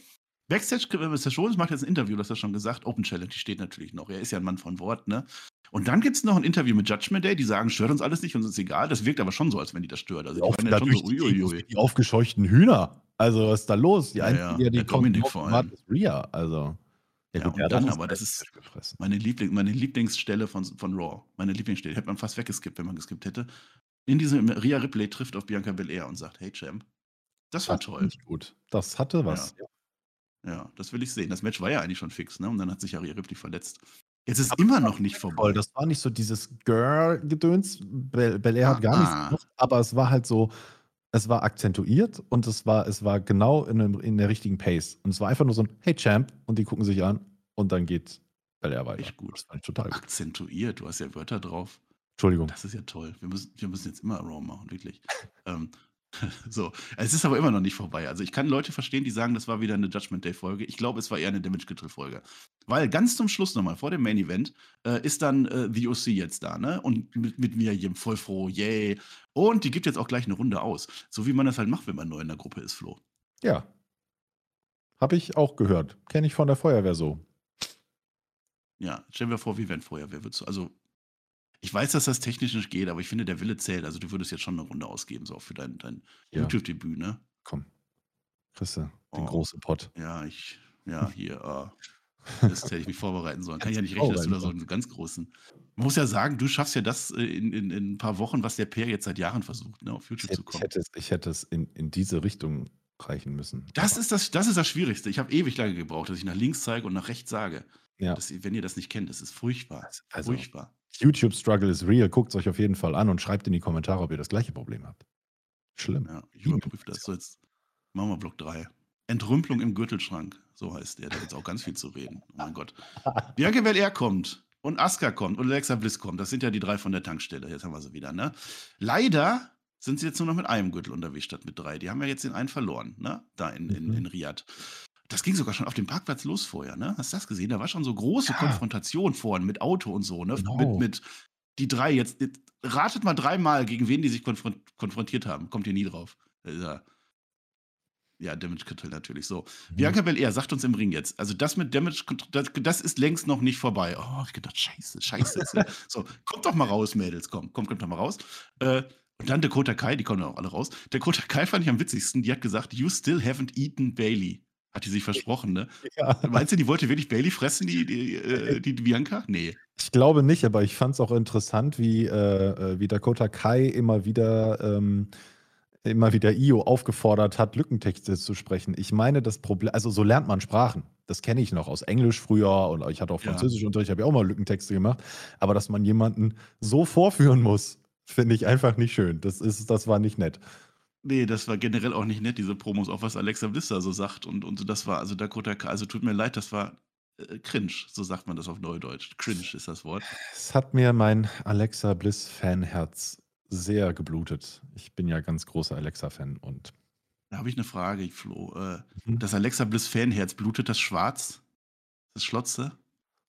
Speaker 1: Backstage äh, ist ja schon, es macht jetzt ein Interview, das hast du schon gesagt. Open Challenge, die steht natürlich noch. Er ist ja ein Mann von Wort, ne? Und dann gibt es noch ein Interview mit Judgment Day, die sagen, stört uns alles nicht, uns ist egal. Das wirkt aber schon so, als wenn die das stört. Also die ja schon so, uiuiui.
Speaker 2: die aufgescheuchten Hühner. Also, was ist da los? Die
Speaker 1: Ja,
Speaker 2: einzige,
Speaker 1: ja,
Speaker 2: die ja
Speaker 1: Dominik vor allem.
Speaker 2: ist Rhea. Also,
Speaker 1: Ja, und
Speaker 2: der hat
Speaker 1: dann aber, das ist-. Meine, Liebling, meine Lieblingsstelle von, von Raw. Meine Lieblingsstelle. Hätte man fast weggeskippt, wenn man geskippt hätte. In diesem Rhea Ripley trifft auf Bianca Belair und sagt, hey Champ. Das war
Speaker 2: Das
Speaker 1: toll.
Speaker 2: gut. Das hatte was.
Speaker 1: Ja, das will ich sehen. Das Match war ja eigentlich schon fix, ne? Und dann hat sich ja Rhea Ripley verletzt. Jetzt ist immer noch nicht vorbei.
Speaker 2: Voll, das war nicht so dieses Girl-Gedöns. Bel Belair hat gar
Speaker 1: Ah.
Speaker 2: nichts gemacht, aber es war halt so, es war akzentuiert und es war, es war genau in, einem, in der richtigen Pace. Und es war einfach nur so ein Hey Champ und die gucken sich an und dann geht Belair weiter.
Speaker 1: Echt gut.
Speaker 2: Das fand ich total gut.
Speaker 1: Akzentuiert, du hast ja Wörter drauf.
Speaker 2: Entschuldigung.
Speaker 1: Das ist ja toll. Wir müssen, wir müssen jetzt immer Raw machen, wirklich. ähm, *laughs* so, es ist aber immer noch nicht vorbei. Also ich kann Leute verstehen, die sagen, das war wieder eine Judgment Day Folge. Ich glaube, es war eher eine Damage Control Folge, weil ganz zum Schluss nochmal vor dem Main Event äh, ist dann äh, The OC jetzt da, ne? Und mit, mit mir jedem voll froh, yay. Und die gibt jetzt auch gleich eine Runde aus, so wie man das halt macht, wenn man neu in der Gruppe ist, Flo.
Speaker 2: Ja. Habe ich auch gehört. Kenne ich von der Feuerwehr so.
Speaker 1: Ja, stell dir vor, wie wenn würdest du, also ich weiß, dass das technisch nicht geht, aber ich finde, der Wille zählt. Also du würdest jetzt schon eine Runde ausgeben, so auch für dein, dein
Speaker 2: Ja.
Speaker 1: YouTube-Debüt, ne?
Speaker 2: Komm. Kriegst du den
Speaker 1: Oh.
Speaker 2: großen Pott.
Speaker 1: Ja, ich, ja, *laughs* hier, äh, *laughs* das hätte ich mich vorbereiten sollen. Kann ich ja nicht rechnen, dass du da so einen ganz großen. Man muss ja sagen, du schaffst ja das äh, in, in, in ein paar Wochen, was der Per jetzt seit Jahren versucht, ne, auf
Speaker 2: Ich
Speaker 1: YouTube
Speaker 2: hätte,
Speaker 1: zu
Speaker 2: ich
Speaker 1: kommen.
Speaker 2: hätte es, ich hätte es in, in diese Richtung reichen müssen.
Speaker 1: Das
Speaker 2: Aber-
Speaker 1: ist das, das ist das Schwierigste. Ich habe ewig lange gebraucht, dass ich nach links zeige und nach rechts sage.
Speaker 2: Ja.
Speaker 1: Das, wenn ihr das nicht kennt, das ist furchtbar.
Speaker 2: Also-
Speaker 1: furchtbar.
Speaker 2: YouTube Struggle is real. Guckt es euch auf jeden Fall an und schreibt in die Kommentare, ob ihr das gleiche Problem habt. Schlimm.
Speaker 1: Ja, ich überprüfe das. So, jetzt machen wir Block 3. Entrümpelung im Gürtelschrank, so heißt der. Da gibt es auch ganz viel zu reden. Oh mein Gott. Bianca Belair kommt und Asuka kommt und Alexa Bliss kommt. Das sind ja die drei von der Tankstelle. Jetzt haben wir sie wieder, ne? Leider sind sie jetzt nur noch mit einem Gürtel unterwegs statt mit drei. Die haben ja jetzt den einen verloren, ne? Da in, in,
Speaker 2: Mhm.
Speaker 1: in Riyadh. Das ging sogar schon auf dem Parkplatz los vorher, ne? Hast du das gesehen? Da war schon so große
Speaker 2: Ja.
Speaker 1: Konfrontation vorhin mit Auto und so, ne?
Speaker 2: Genau.
Speaker 1: Mit, mit die drei jetzt. Ratet mal dreimal, gegen wen die sich konfron konfrontiert haben. Kommt ihr nie drauf. Ja, ja, Damage Control natürlich so.
Speaker 2: Mhm.
Speaker 1: Bianca Belair sagt uns im Ring jetzt, also das mit Damage Control, das, das ist längst noch nicht vorbei. Oh, ich gedacht, scheiße, scheiße. ja- *laughs* so, kommt doch mal raus, Mädels, komm, komm, kommt doch mal raus. Äh, und dann Dakota Kai, die kommen auch alle raus. Dakota Kai fand ich am witzigsten, die hat gesagt, you still haven't eaten Bailey. Hat die sich versprochen, ne? *laughs*
Speaker 2: Ja.
Speaker 1: Meinst du, die wollte wirklich Bailey fressen, die, die, äh, die, die Bianca? Nee.
Speaker 2: Ich glaube nicht, aber ich fand es auch interessant, wie, äh, äh, wie Dakota Kai immer wieder, ähm, immer wieder Io aufgefordert hat, Lückentexte zu sprechen. Ich meine, das Problem, also so lernt man Sprachen. Das kenne ich noch aus Englisch früher und ich hatte auch
Speaker 1: Ja.
Speaker 2: Französischunterricht, habe ja auch mal Lückentexte gemacht. Aber dass man jemanden so vorführen muss, finde ich einfach nicht schön. Das, ist, das war nicht nett.
Speaker 1: Nee, das war generell auch nicht nett, diese Promos, auch was Alexa Bliss da so sagt. Und, und das war, also Dakota also tut mir leid, das war äh, cringe, so sagt man das auf Neudeutsch. Cringe ist das Wort.
Speaker 2: Es hat mir mein Alexa Bliss-Fanherz sehr geblutet. Ich bin ja ganz großer Alexa-Fan und
Speaker 1: Da habe ich eine Frage, Flo. Äh,
Speaker 2: Mhm.
Speaker 1: das Alexa Bliss Fanherz, blutet das schwarz? Das Schlotze?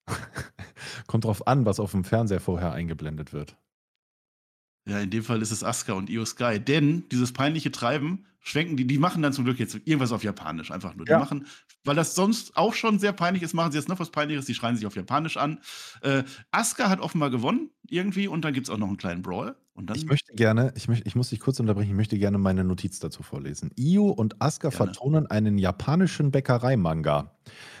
Speaker 1: *laughs*
Speaker 2: kommt drauf an, was auf dem Fernseher vorher eingeblendet wird.
Speaker 1: Ja, in dem Fall ist es Asuka und Io Sky. Denn dieses peinliche Treiben schwenken die, die machen dann zum Glück jetzt irgendwas auf Japanisch einfach nur. Die
Speaker 2: Ja.
Speaker 1: machen, weil das sonst auch schon sehr peinlich ist, machen sie jetzt noch was Peinliches, die schreien sich auf Japanisch an. Äh, Asuka hat offenbar gewonnen irgendwie und dann gibt es auch noch einen kleinen Brawl.
Speaker 2: Ich möchte gerne, ich, möchte, ich muss dich kurz unterbrechen, ich möchte gerne meine Notiz dazu vorlesen. Io und Asuka
Speaker 1: Gerne.
Speaker 2: vertonen einen japanischen Bäckereimanga,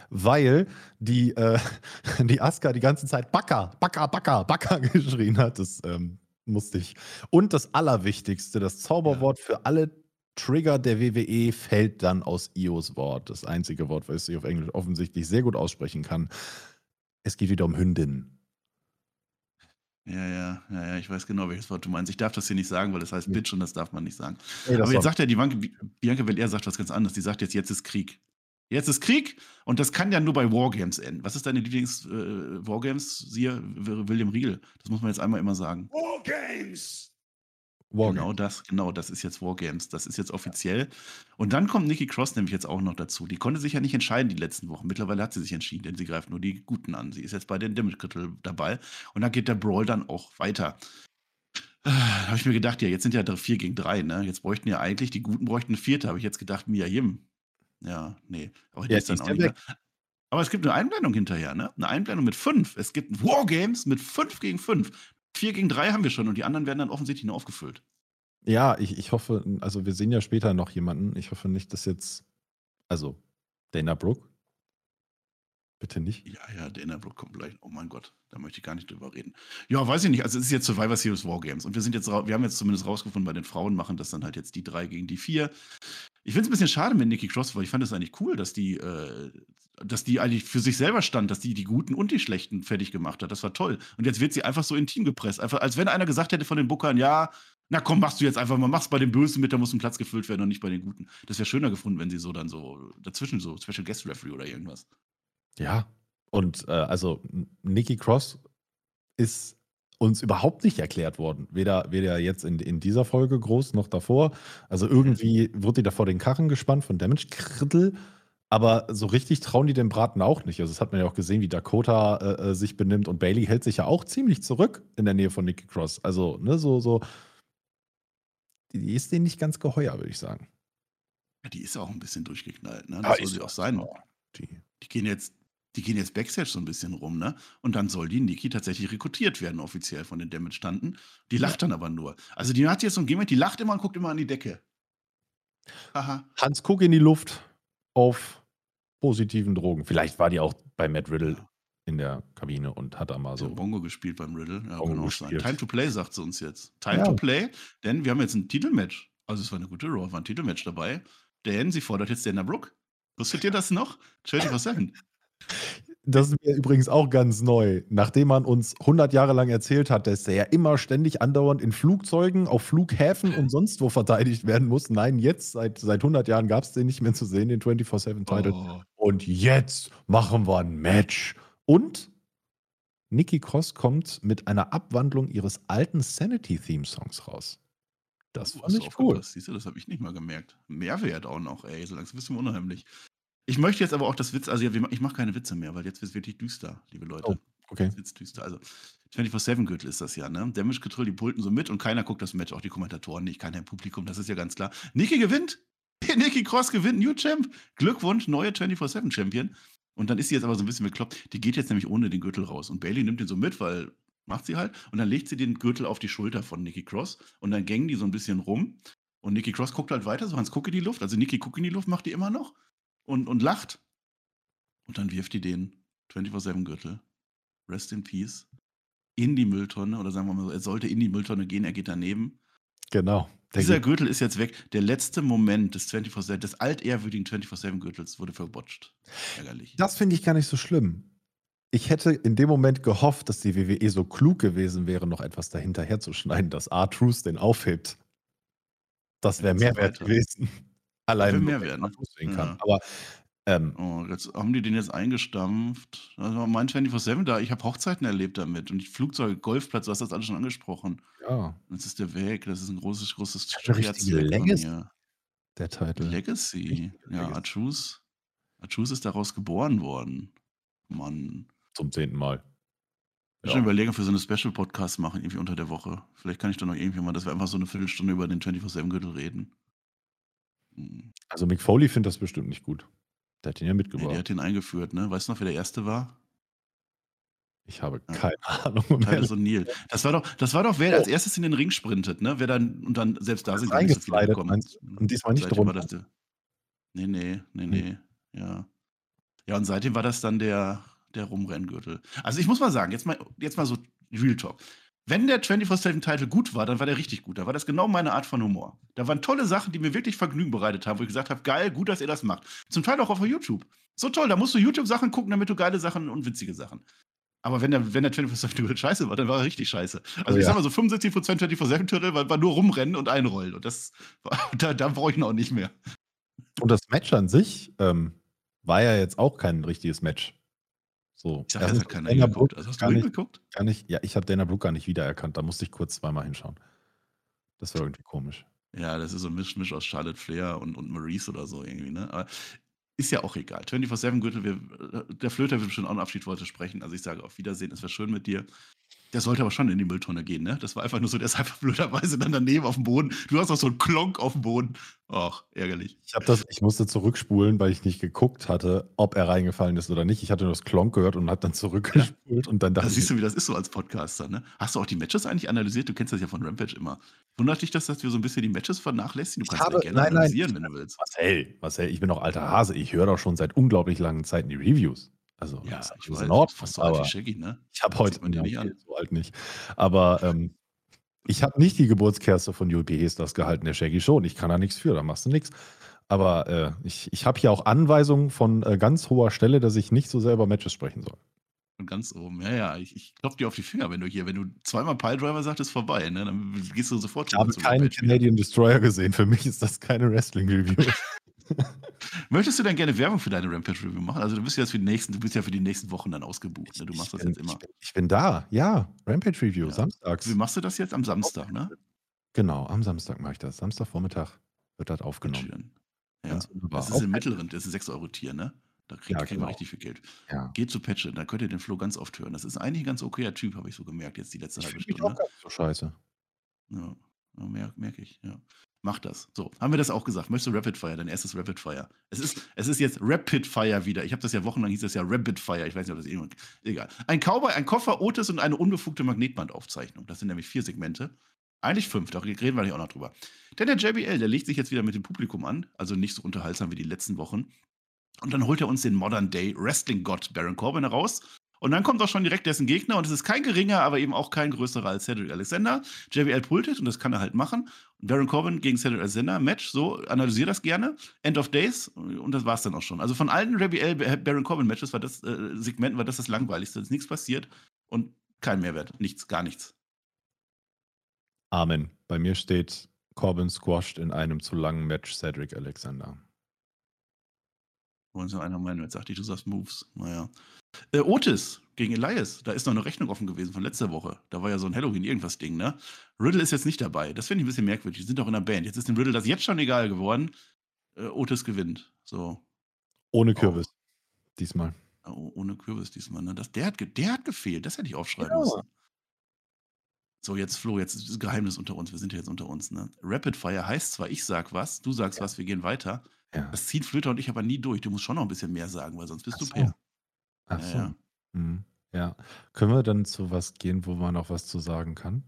Speaker 2: weil die, äh, *laughs* die Asuka die ganze Zeit Baka, Baka, Baka, Baka *laughs* geschrien hat. Das ähm, musste ich. Und das Allerwichtigste, das Zauberwort für alle Trigger der WWE fällt dann aus Ios Wort. Das einzige Wort, was sie auf Englisch offensichtlich sehr gut aussprechen kann. Es geht wieder um Hündin.
Speaker 1: ja, ja, ja, ja, ich weiß genau, welches Wort du meinst. Ich darf das hier nicht sagen, weil das heißt
Speaker 2: Ja.
Speaker 1: Bitch und das darf man nicht sagen.
Speaker 2: Das
Speaker 1: Aber jetzt sagt ja die Bianca, Bianca Belair sagt was ganz anderes. Die sagt jetzt, jetzt ist Krieg. Jetzt ist Krieg und das kann ja nur bei Wargames enden. Was ist deine Lieblings-Wargames? Siehe W- William Riegel. Das muss man jetzt einmal immer sagen.
Speaker 3: War Games!
Speaker 2: Wargames.
Speaker 1: Genau das, genau, das ist jetzt Wargames. Das ist jetzt offiziell. Und dann kommt Nikki Cross nämlich jetzt auch noch dazu. Die konnte sich ja nicht entscheiden die letzten Wochen. Mittlerweile hat sie sich entschieden, denn sie greift nur die Guten an. Sie ist jetzt bei den Damage Critical dabei. Und dann geht der Brawl dann auch weiter. Da habe ich mir gedacht, ja, jetzt sind ja drei- vier gegen drei, ne? Jetzt bräuchten ja eigentlich, die Guten bräuchten eine vierte, habe ich jetzt gedacht, Mia Yim. Ja, nee. Aber
Speaker 2: Ja,
Speaker 1: ist dann auch nicht. Aber es gibt eine Einblendung hinterher, ne? Eine Einblendung mit fünf. Es gibt Wargames mit fünf gegen fünf. Vier gegen drei haben wir schon und die anderen werden dann offensichtlich nur aufgefüllt.
Speaker 2: Ja, ich, ich hoffe, also wir sehen ja später noch jemanden. Ich hoffe nicht, dass jetzt, also Dana Brooke. Bitte nicht.
Speaker 1: Ja, ja, der Innerblock kommt gleich. Oh mein Gott, da möchte ich gar nicht drüber reden. Ja, weiß ich nicht. Also es ist jetzt Survivor Series Wargames und wir sind jetzt, wir haben jetzt zumindest rausgefunden, bei den Frauen machen das dann halt jetzt die drei gegen die vier. Ich finde es ein bisschen schade mit Nikki Cross, weil ich fand es eigentlich cool, dass die, äh, dass die eigentlich für sich selber stand, dass die die Guten und die Schlechten fertig gemacht hat. Das war toll. Und jetzt wird sie einfach so in Team gepresst. Einfach, als wenn einer gesagt hätte von den Bookern, ja, na komm, machst du jetzt einfach mal, mach's bei den Bösen mit, da muss ein Platz gefüllt werden und nicht bei den Guten. Das wäre schöner gefunden, wenn sie so dann so dazwischen so Special Guest Referee oder irgendwas.
Speaker 2: Ja. Und äh, also Nikki Cross ist uns überhaupt nicht erklärt worden. Weder, weder jetzt in, in dieser Folge groß noch davor. Also irgendwie wird die da vor den Karren gespannt von Damage Krittel. Aber so richtig trauen die dem Braten auch nicht. Also, das hat man ja auch gesehen, wie Dakota äh, äh, sich benimmt und Bailey hält sich ja auch ziemlich zurück in der Nähe von Nikki Cross. Also, ne, so, so. Die die ist denen nicht ganz geheuer, würde ich sagen.
Speaker 1: Ja, die ist auch ein bisschen durchgeknallt, ne?
Speaker 2: Ja,
Speaker 1: Das soll
Speaker 2: ist
Speaker 1: sie auch sein.
Speaker 2: Die,
Speaker 1: Die gehen jetzt, die gehen jetzt Backstage so ein bisschen rum, ne? Und dann soll die Niki tatsächlich rekrutiert werden, offiziell von den Damage-Standen. Die lacht dann aber nur. Also die hat jetzt so ein Gimmick, die lacht immer und guckt immer an die Decke. Haha.
Speaker 2: Hans Cook in die Luft auf positiven Drogen. Vielleicht war die auch bei Matt Riddle
Speaker 1: Ja.
Speaker 2: in der Kabine und hat da mal
Speaker 1: So. Bongo gespielt beim Riddle. Ja,
Speaker 2: Bongo
Speaker 1: sein.
Speaker 2: gespielt.
Speaker 1: Time to play, sagt sie uns jetzt. Time
Speaker 2: Ja.
Speaker 1: to play, denn wir haben jetzt ein Titelmatch. Also es war eine gute Raw, war ein Titelmatch dabei. Denn sie fordert jetzt Dana Brooke. Wusstet ihr das noch? 24-7.
Speaker 2: Das ist mir übrigens auch ganz neu. Nachdem man uns 100 Jahre lang erzählt hat, dass er ja immer ständig andauernd in Flugzeugen, auf Flughäfen und sonst wo verteidigt werden muss. Nein, jetzt, seit, seit 100 Jahren gab es den nicht mehr zu sehen, den 24-7-Title.
Speaker 1: Oh.
Speaker 2: Und jetzt machen wir ein Match. Und Nikki Cross kommt mit einer Abwandlung ihres alten Sanity-Theme-Songs raus. Das
Speaker 1: Oh,
Speaker 2: fand ich cool.
Speaker 1: aufgepasst? Siehst du, das habe ich nicht mal gemerkt. Mehrwert auch noch, ey. So langsam bist du unheimlich. Ich möchte jetzt aber auch das Witz, also ich mache keine Witze mehr, weil jetzt wird es wirklich düster, liebe Leute.
Speaker 2: Oh, okay.
Speaker 1: Jetzt wird's düster. Also 24-7-Gürtel ist das ja, ne? Damage Control, die pulten so mit und keiner guckt das Match, auch die Kommentatoren nicht, keiner im Publikum, das ist ja ganz klar. Niki gewinnt! *laughs* Niki Cross gewinnt, New Champ! Glückwunsch, neue 24-7-Champion. Und dann ist sie jetzt aber so ein bisschen bekloppt. Die geht jetzt nämlich ohne den Gürtel raus. Und Bailey nimmt den so mit, weil macht sie halt. Und dann legt sie den Gürtel auf die Schulter von Nikki Cross. Und dann gängen die so ein bisschen rum. Und Nikki Cross guckt halt weiter, so Hans guckt in die Luft. Also Nikki guckt in die Luft, macht die immer noch. Und, und lacht. Und dann wirft die den 24-7-Gürtel. Rest in Peace. In die Mülltonne. Oder sagen wir mal so, er sollte in die Mülltonne gehen, er geht daneben.
Speaker 2: Genau.
Speaker 1: Dieser Gürtel ist jetzt weg. Der letzte Moment des 24 des altehrwürdigen 24-7-Gürtels wurde verbotcht. Ärgerlich.
Speaker 2: Das finde ich gar nicht so schlimm. Ich hätte in dem Moment gehofft, dass die WWE so klug gewesen wäre, noch etwas dahinter herzuschneiden, dass R-Truth den aufhebt. Das wäre
Speaker 1: Ja,
Speaker 2: Mehrwert
Speaker 1: weiter.
Speaker 2: gewesen. Allein
Speaker 1: Mehrwert,
Speaker 2: wenn
Speaker 1: ne? Ja.
Speaker 2: Aber ähm,
Speaker 1: Oh, jetzt haben die den jetzt eingestampft. Also mein 24-7 da, ich habe Hochzeiten erlebt damit. Und Flugzeuge, Golfplatz, du hast das alles schon angesprochen.
Speaker 2: ja,
Speaker 1: Jetzt ist der weg. Das ist ein großes, großes von
Speaker 2: Legacy. der Titel.
Speaker 1: Legacy. Ja. Achus. Achus ist daraus geboren worden. Mann.
Speaker 2: Zum zehnten Mal.
Speaker 1: Ich schon überlegen, wir so eine Special-Podcast machen, irgendwie unter der Woche. Vielleicht kann ich doch noch irgendwie mal, dass wir einfach so eine Viertelstunde über den 24-7-Gürtel reden.
Speaker 2: Also Mick Foley findet das bestimmt nicht gut. Der hat ihn ja
Speaker 1: Nee,
Speaker 2: mitgebracht.
Speaker 1: der hat den eingeführt, ne? Weißt du noch, wer der Erste war?
Speaker 2: ich habe
Speaker 1: Ja.
Speaker 2: keine *laughs* Ahnung. um
Speaker 1: Titus O'Neill. Das war doch, das war doch, wer
Speaker 2: Oh.
Speaker 1: als erstes in den Ring sprintet, ne? Wer dann, und dann, selbst da sind gar nicht so
Speaker 2: meinst du? Und diesmal nicht drunter?
Speaker 1: das der, Nee, nee, nee,
Speaker 2: Hm.
Speaker 1: nee. Ja. Ja, und seitdem war das dann der, der Rumrenngürtel. Also ich muss mal sagen, jetzt mal, jetzt mal so Real Talk. Wenn der 24-7-Title gut war, dann war der richtig gut. Da war das genau meine Art von Humor. Da waren tolle Sachen, die mir wirklich Vergnügen bereitet haben, wo ich gesagt habe, geil, gut, dass ihr das macht. Zum Teil auch auf YouTube. So toll, da musst du YouTube-Sachen gucken, damit du geile Sachen und witzige Sachen. Aber wenn der, wenn der 24-7-Title scheiße war, dann war er richtig scheiße. Also
Speaker 2: Oh
Speaker 1: ich
Speaker 2: ja.
Speaker 1: sag mal so 75% 24-7-Title war, war nur rumrennen und einrollen. Und das, war- *laughs* da, da brauche ich ihn auch nicht mehr.
Speaker 2: Und das Match an sich ähm, war ja jetzt auch kein richtiges Match. So,
Speaker 1: Ich sag, das hat keiner
Speaker 2: Dana. Brooke
Speaker 1: Also hast du hingeguckt?
Speaker 2: gar nicht, ja, ich habe Dana Brooke gar nicht wiedererkannt. Da musste ich kurz zweimal hinschauen. Das war irgendwie komisch.
Speaker 1: Ja, das ist so ein Mischmisch aus Charlotte Flair und, und Maurice oder so irgendwie, ne? Aber ist ja auch egal. 24-7-Gürtel, äh, der Flöter wird bestimmt auch einen Abschiedsworte sprechen. Also ich sage auf Wiedersehen, es war schön mit dir. Der sollte aber schon in die Mülltonne gehen, ne? Das war einfach nur so, der ist einfach *laughs* blöderweise dann daneben auf dem Boden. Du hast auch so einen Klonk auf dem Boden. Ach, ärgerlich.
Speaker 2: Ich, das, ich musste zurückspulen, weil ich nicht geguckt hatte, ob er reingefallen ist oder nicht. Ich hatte nur das Klonk gehört und hat dann zurückgespult und dann
Speaker 1: dachte Da siehst du, wie das ist so als Podcaster, ne? Hast du auch die Matches eigentlich analysiert? Du kennst das ja von Rampage immer. Wundert dich das, dass wir so ein bisschen die Matches vernachlässigen? Du kannst
Speaker 2: habe,
Speaker 1: gerne
Speaker 2: nein,
Speaker 1: analysieren,
Speaker 2: nein,
Speaker 1: wenn du willst.
Speaker 2: Marcel, Marcel, ich bin doch alter Hase. Ich höre doch schon seit unglaublich langen Zeiten die Reviews. Also,
Speaker 1: Ja,
Speaker 2: das
Speaker 1: ich weiß,
Speaker 2: in Ordnung.
Speaker 1: fast so
Speaker 2: Aber
Speaker 1: Shaggy, ne?
Speaker 2: ich habe
Speaker 1: Das
Speaker 2: heute,
Speaker 1: man
Speaker 2: ja,
Speaker 1: nicht an.
Speaker 2: so alt nicht. Aber ähm, ich habe nicht die Geburtskerze von Juppie Hestas gehalten, der Shaggy schon. Ich kann da nichts für, da machst du nichts. Aber äh, ich, ich habe hier auch Anweisungen von äh, ganz hoher Stelle, dass ich nicht so sehr über Matches sprechen soll.
Speaker 1: Und ganz oben. Ja, ja, ich, ich klopfe dir auf die Finger, wenn du hier, wenn du zweimal Piledriver sagst, ist vorbei, ne? Dann gehst du sofort
Speaker 2: Ich habe keinen
Speaker 1: wieder.
Speaker 2: Canadian Destroyer gesehen. Für mich ist das keine Wrestling-Review. *laughs*
Speaker 1: Möchtest du denn gerne Werbung für deine Rampage-Review machen? Also du bist ja für die nächsten, du bist ja für die nächsten Wochen dann ausgebucht. Ne? Du machst
Speaker 2: ich
Speaker 1: das
Speaker 2: bin,
Speaker 1: jetzt immer.
Speaker 2: Ich bin, ich bin da, ja. Rampage Review,
Speaker 1: Ja.
Speaker 2: samstags.
Speaker 1: Wie machst du das jetzt? Am Samstag, ne?
Speaker 2: Genau, am Samstag mache ich das. Samstagvormittag wird das aufgenommen.
Speaker 1: Ja.
Speaker 2: Ganz wunderbar.
Speaker 1: Das ist im mittleren, das ist ein 6-Euro-Tier, ne? Da kriegt,
Speaker 2: Ja, genau.
Speaker 1: richtig viel Geld.
Speaker 2: Ja.
Speaker 1: Geht zu Patchen, da könnt ihr den Flo ganz oft hören. Das ist eigentlich ein ganz okayer Typ, habe ich so gemerkt, jetzt die letzte
Speaker 2: Ich
Speaker 1: halbe
Speaker 2: finde mich auch
Speaker 1: Stunde.
Speaker 2: gar nicht so scheiße.
Speaker 1: Ja, ja merke merk ich, ja. Mach das. So, haben wir das auch gesagt. Möchtest du Rapid Fire, dein erstes Rapid Fire? Es ist, es ist jetzt Rapid Fire wieder. Ich habe das ja wochenlang, hieß das ja Rapid Fire. Ich weiß nicht, ob das irgendwann. Egal. Ein Cowboy, ein Koffer, Otis und eine unbefugte Magnetbandaufzeichnung. Das sind nämlich vier Segmente. Eigentlich fünf, da reden wir nicht auch noch drüber. Denn der JBL, der legt sich jetzt wieder mit dem Publikum an. Also nicht so unterhaltsam wie die letzten Wochen. Und dann holt er uns den Modern Day Wrestling Gott Baron Corbin heraus. Und dann kommt auch schon direkt dessen Gegner. Und es ist kein geringer, aber eben auch kein größerer als Cedric Alexander. JBL pultet und das kann er halt machen. Baron Corbin gegen Cedric Alexander, Match, so, analysier das gerne. End of Days. Und das war's dann auch schon. Also von allen JBL Baron Corbin Matches war das, äh, Segmenten war das das langweiligste. Es ist nichts passiert und kein Mehrwert. Nichts, gar nichts.
Speaker 2: Amen. Bei mir steht Corbin squashed in einem zu langen Match Cedric Alexander.
Speaker 1: Wollen Sie einer meinen, jetzt sagte ich, du sagst Moves. Naja. Äh, Otis gegen Elias, da ist noch eine Rechnung offen gewesen von letzter Woche. Da war ja so ein Halloween-Irgendwas-Ding, ne? Riddle ist jetzt nicht dabei. Das finde ich ein bisschen merkwürdig. Die sind doch in der Band. Jetzt ist dem Riddle das jetzt schon egal geworden. Äh, Otis gewinnt. So.
Speaker 2: Ohne Kürbis. Diesmal.
Speaker 1: Äh, ohne Kürbis diesmal, ne? Das, der, hat ge- der hat gefehlt. Das hätte ich aufschreiben
Speaker 2: Ja.
Speaker 1: müssen. So, jetzt, Flo, jetzt ist das Geheimnis unter uns. Wir sind ja jetzt unter uns, ne? Rapid Fire heißt zwar, ich sag was, du sagst was, wir gehen weiter.
Speaker 2: Ja.
Speaker 1: Das ziehen Flöter und ich aber nie durch. Du musst schon noch ein bisschen mehr sagen, weil sonst bist
Speaker 2: Ach
Speaker 1: du
Speaker 2: so.
Speaker 1: Per.
Speaker 2: Ach
Speaker 1: Ja,
Speaker 2: so.
Speaker 1: ja.
Speaker 2: Mhm. Ja. Können wir dann zu was gehen, wo man noch was zu sagen kann?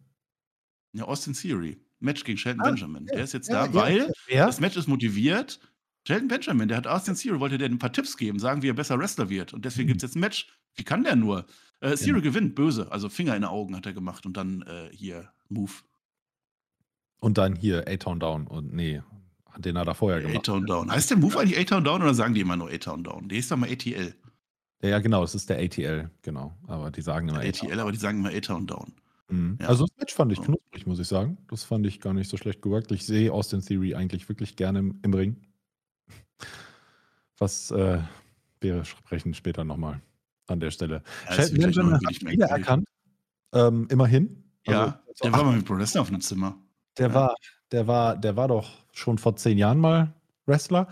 Speaker 1: Ja, Austin Theory. Match gegen Shelton
Speaker 2: Ah,
Speaker 1: Benjamin.
Speaker 2: ja,
Speaker 1: Der ist jetzt
Speaker 2: ja,
Speaker 1: da, weil das Match ist motiviert. Shelton Benjamin, der hat Austin Theory, wollte der ein paar Tipps geben, sagen, wie er besser Wrestler wird. Und deswegen
Speaker 2: Hm.
Speaker 1: gibt es jetzt ein Match. Wie kann der nur? Äh, Theory
Speaker 2: Genau.
Speaker 1: gewinnt, böse. Also Finger in den Augen hat er gemacht und dann äh, hier Move.
Speaker 2: Und dann hier A-Town Down. Und nee, den hat er vorher gemacht.
Speaker 1: A-Town Down. Heißt der Move eigentlich A-Town Down oder sagen die immer nur A-Town Down? Der ist doch mal ATL.
Speaker 2: Ja, ja, genau, das ist der ATL, genau. Aber die sagen immer A-Town.
Speaker 1: ATL, aber die sagen immer A-Town Down.
Speaker 2: Mhm.
Speaker 1: Ja.
Speaker 2: Also das Match fand ich knusprig, muss ich sagen. Das fand ich gar nicht so schlecht geworkt. Ich sehe Austin Theory eigentlich wirklich gerne im, im Ring. Was äh, wir sprechen später nochmal an der Stelle.
Speaker 1: Ja,
Speaker 2: Shelton Benjamin hat
Speaker 1: wenig
Speaker 2: wieder
Speaker 1: merkwürdig.
Speaker 2: erkannt. Ähm, immerhin.
Speaker 1: Ja,
Speaker 2: Also, so,
Speaker 1: der war mal mit Pro Wrestling auf einem Zimmer.
Speaker 2: der
Speaker 1: ja.
Speaker 2: war, der war, der war doch schon vor zehn Jahren mal Wrestler.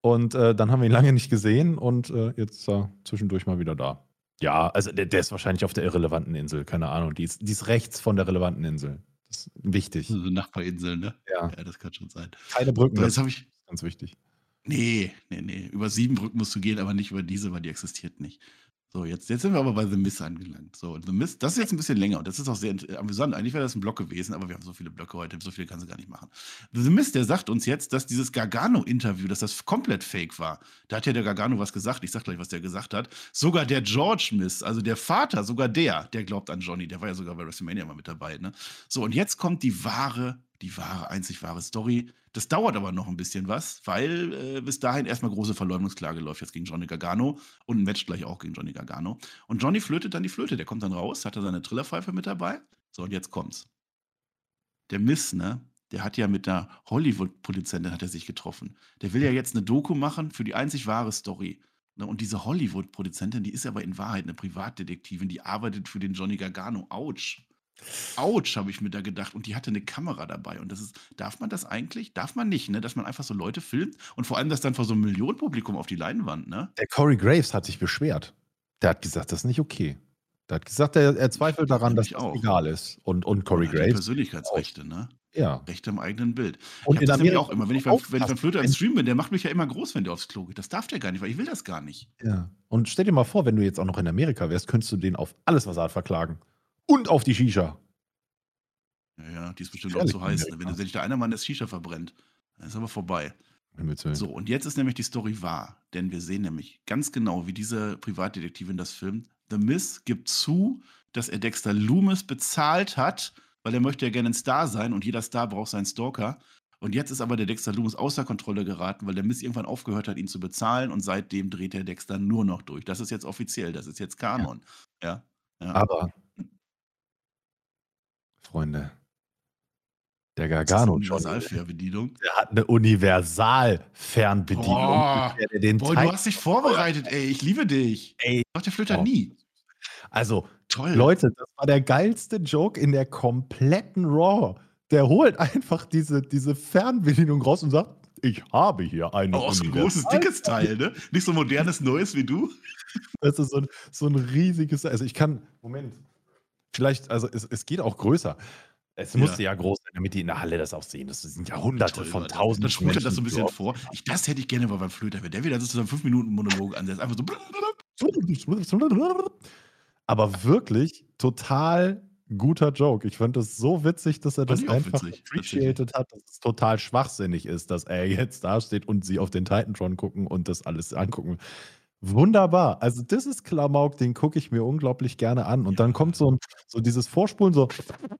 Speaker 2: Und äh, dann haben wir ihn lange nicht gesehen und äh, jetzt ist er zwischendurch mal wieder da. Ja, also der, der ist wahrscheinlich auf der irrelevanten Insel, keine Ahnung. Die ist, die ist rechts von der relevanten Insel. Das ist wichtig.
Speaker 1: So Nachbarinseln, ne?
Speaker 2: Ja,
Speaker 1: Ja, das kann schon sein.
Speaker 2: keine Brücken,
Speaker 1: So,
Speaker 2: das
Speaker 1: jetzt habe ich.
Speaker 2: ganz wichtig.
Speaker 1: Nee, nee, nee. Über sieben Brücken musst du gehen, aber nicht über diese, weil die existiert nicht. So, jetzt, jetzt sind wir aber bei The Miss angelangt. So, The Miss, das ist jetzt ein bisschen länger und das ist auch sehr amüsant. Eigentlich wäre das ein Block gewesen, aber wir haben so viele Blöcke heute, so viele kannst du gar nicht machen. The Miss, der sagt uns jetzt, dass dieses Gargano-Interview, dass das komplett fake war. Da hat ja der Gargano was gesagt. Ich sag gleich, was der gesagt hat. Sogar der George Miss, also der Vater, sogar der, der glaubt an Johnny. Der war ja sogar bei WrestleMania mal mit dabei. Ne? So, und jetzt kommt die wahre, die wahre, einzig wahre Story. Das dauert aber noch ein bisschen was, weil äh, bis dahin erstmal große Verleumdungsklage läuft jetzt gegen Johnny Gargano und ein Match gleich auch gegen Johnny Gargano. Und Johnny flötet dann die Flöte. Der kommt dann raus, hat da seine Trillerpfeife mit dabei. So, und jetzt kommt's. Der Miss, ne? Der hat ja mit einer Hollywood-Produzentin hat er sich getroffen. Der will ja jetzt eine Doku machen für die einzig wahre Story. Ne? Und diese Hollywood-Produzentin, die ist aber in Wahrheit eine Privatdetektivin, die arbeitet für den Johnny Gargano. Autsch. Autsch, habe ich mir da gedacht. Und die hatte eine Kamera dabei. Und das ist, darf man das eigentlich? Darf man nicht, ne? Dass man einfach so Leute filmt und vor allem das dann vor so einem Millionenpublikum auf die Leinwand, ne?
Speaker 2: Der Corey Graves hat sich beschwert. Der hat gesagt, das ist nicht okay. Der hat gesagt, er, er zweifelt daran, dass
Speaker 1: Nämlich
Speaker 2: das egal ist. Und, und Corey
Speaker 1: Ja,
Speaker 2: Graves.
Speaker 1: Persönlichkeitsrechte, ne?
Speaker 2: Ja.
Speaker 1: Rechte im eigenen Bild.
Speaker 2: Und
Speaker 1: ich
Speaker 2: in
Speaker 1: das nämlich
Speaker 2: Amerika
Speaker 1: auch immer, wenn ich, beim,
Speaker 2: aufpassen,
Speaker 1: wenn ich beim Flöter im
Speaker 2: wenn-
Speaker 1: Stream bin, der macht mich ja immer groß, wenn der aufs Klo geht. Das darf der gar nicht, weil ich will das gar nicht.
Speaker 2: Ja. Und stell dir mal vor, wenn du jetzt auch noch in Amerika wärst, könntest du den auf alles, was er hat, verklagen. Und auf die Shisha.
Speaker 1: Ja, ja, die ist bestimmt auch zu heiß. Ne? Wenn, sich da einer Mann das Shisha verbrennt, dann ist aber vorbei. So, und jetzt ist nämlich die Story wahr. Denn wir sehen nämlich ganz genau, wie diese Privatdetektivin das filmt. The Miss gibt zu, dass er Dexter Loomis bezahlt hat, weil er möchte ja gerne ein Star sein und jeder Star braucht seinen Stalker. Und jetzt ist aber der Dexter Loomis außer Kontrolle geraten, weil der Miss irgendwann aufgehört hat, ihn zu bezahlen und seitdem dreht der Dexter nur noch durch. Das ist jetzt offiziell, das ist jetzt Kanon. Ja. ja.
Speaker 2: Aber, Freunde, der Gargano
Speaker 1: Universalfernbedienung.
Speaker 2: der hat eine Universal-Fernbedienung.
Speaker 1: Boah. Boah, du hast dich vorbereitet, ey. Ich liebe dich.
Speaker 2: Ey.
Speaker 1: Macht der Flöter
Speaker 2: Oh.
Speaker 1: nie.
Speaker 2: Also,
Speaker 1: Toll.
Speaker 2: Leute, das war der geilste Joke in der kompletten Raw. Der holt einfach diese, diese Fernbedienung raus und sagt, ich habe hier eine
Speaker 1: auch so ein großes, dickes Teil, ne? Nicht so modernes, neues wie du.
Speaker 2: Das ist so ein, so ein riesiges, also ich kann, Moment, vielleicht, also es, es geht auch größer. Es
Speaker 1: Ja.
Speaker 2: musste ja groß sein, damit die in der Halle das auch sehen. Das sind ja hunderte von tausenden
Speaker 1: sprüht er das so ein bisschen vor. Ich, das hätte ich gerne mal beim Flöter, wenn der wieder so zu seinem 5-Minuten-Monolog ansetzt. Einfach so. *laughs*
Speaker 2: Aber wirklich total guter Joke. Ich fand das so witzig, dass er das einfach
Speaker 1: witzig,
Speaker 2: appreciated hat, dass es total schwachsinnig ist, dass er jetzt dasteht und sie auf den Titantron gucken und das alles angucken. Wunderbar. Also, das ist Klamauk, den gucke ich mir unglaublich gerne an. Und dann kommt so, ein, so dieses Vorspulen, so,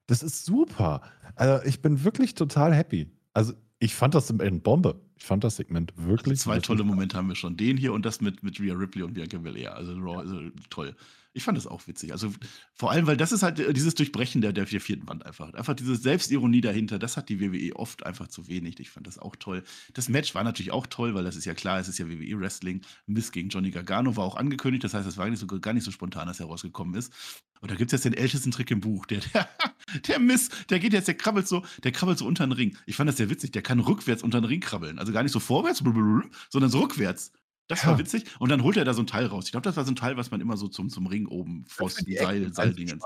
Speaker 2: das ist super. Also, ich bin wirklich total happy. Also, ich fand das in Bombe. Ich fand das Segment wirklich.
Speaker 1: Zwei
Speaker 2: wirklich
Speaker 1: tolle Momente haben wir schon. Den hier und das mit, mit Rhea Ripley und Bianca Belair. Also, Raw, also toll. Ich fand das auch witzig. Also vor allem, weil das ist halt äh, dieses Durchbrechen der, der vierten Wand einfach. Einfach diese Selbstironie dahinter, das hat die WWE oft einfach zu wenig. Ich fand das auch toll. Das Match war natürlich auch toll, weil das ist ja klar, es ist ja WWE Wrestling. Miss gegen Johnny Gargano war auch angekündigt. Das heißt, es war nicht so, gar nicht so spontan, dass er rausgekommen ist. Und da gibt es jetzt den ältesten Trick im Buch. Der, der, *laughs* der Miss, der geht jetzt, der krabbelt so, der krabbelt so unter den Ring. Ich fand das sehr witzig. Der kann rückwärts unter den Ring krabbeln. Also gar nicht so vorwärts, sondern so rückwärts. Das war
Speaker 2: Ja.
Speaker 1: witzig. Und dann holt er da so ein Teil raus. Ich glaube, das war so ein Teil, was man immer so zum, zum Ring oben,
Speaker 2: die
Speaker 1: Seil, Seildingens.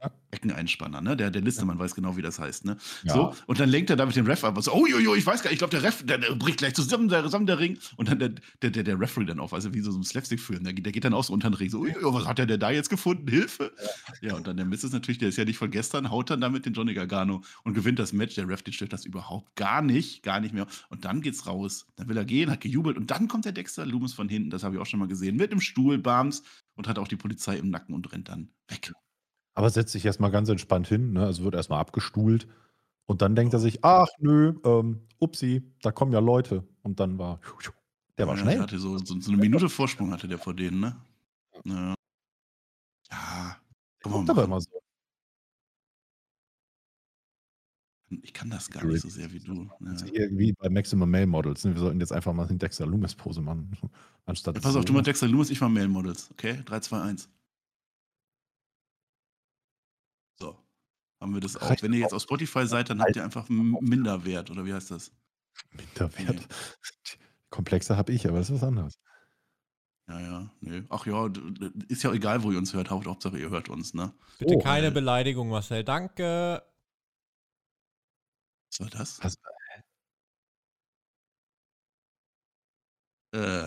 Speaker 2: Ja.
Speaker 1: Eckeneinspanner, ne? Der, der Listemann weiß genau, wie das heißt, ne?
Speaker 2: Ja.
Speaker 1: So, und dann lenkt er damit den Ref ab und so, oh, jo, jo, ich weiß gar nicht, ich glaube, der Ref, der, der bricht gleich zusammen, der, zusammen der Ring. Und dann der, der, der, der Referee dann auf, also wie so, so ein Slapstick-Film, der, geht- der geht dann auch so unter den Ring, so, ui, ui, was hat der denn da jetzt gefunden? Hilfe! Ja, und dann der Mist ist natürlich, der ist ja nicht von gestern, haut dann damit den Johnny Gargano und gewinnt das Match. Der Ref, den stört das überhaupt gar nicht, gar nicht mehr. Und dann geht's raus. Dann will er gehen, hat gejubelt und dann kommt der Dexter Loomis von hinten, das habe ich auch schon mal gesehen, mit dem Stuhl, Bams und hat auch die Polizei im Nacken und rennt dann weg.
Speaker 2: Aber setzt sich erstmal ganz entspannt hin, ne? also wird erstmal abgestuhlt. Und dann denkt er sich, ach nö, ähm, upsi, da kommen ja Leute. Und dann war, der war
Speaker 1: Ja,
Speaker 2: schnell.
Speaker 1: Der hatte so, so, so eine Minute Vorsprung hatte der vor denen, ne? Ja. Ja. Guck
Speaker 2: aber immer so.
Speaker 1: Ich kann das gar nicht so sehr wie du. Ja.
Speaker 2: hier wie bei Maximum Male Models. Ne? Wir sollten jetzt einfach mal eine Dexter Loomis Pose machen. *laughs* Anstatt
Speaker 1: Ja, pass auf, du mal
Speaker 2: ne?
Speaker 1: Dexter Lewis, ich mal Mail Models. Okay? 3, 2, 1. So. Haben wir das auch.
Speaker 2: Reicht
Speaker 1: Wenn ihr jetzt auf Spotify seid, dann habt ihr einfach einen Minderwert, oder wie heißt das?
Speaker 2: Minderwert. Komplexer habe ich, aber das ist was anderes.
Speaker 1: Ja, ja, nee. Ach ja, ist ja egal, wo ihr uns hört. Haupt- Hauptsache, ihr hört uns, ne?
Speaker 4: Bitte
Speaker 2: Oh,
Speaker 4: keine
Speaker 1: äh.
Speaker 4: Beleidigung, Marcel. Danke.
Speaker 1: Was war das?
Speaker 2: Was-
Speaker 1: Äh.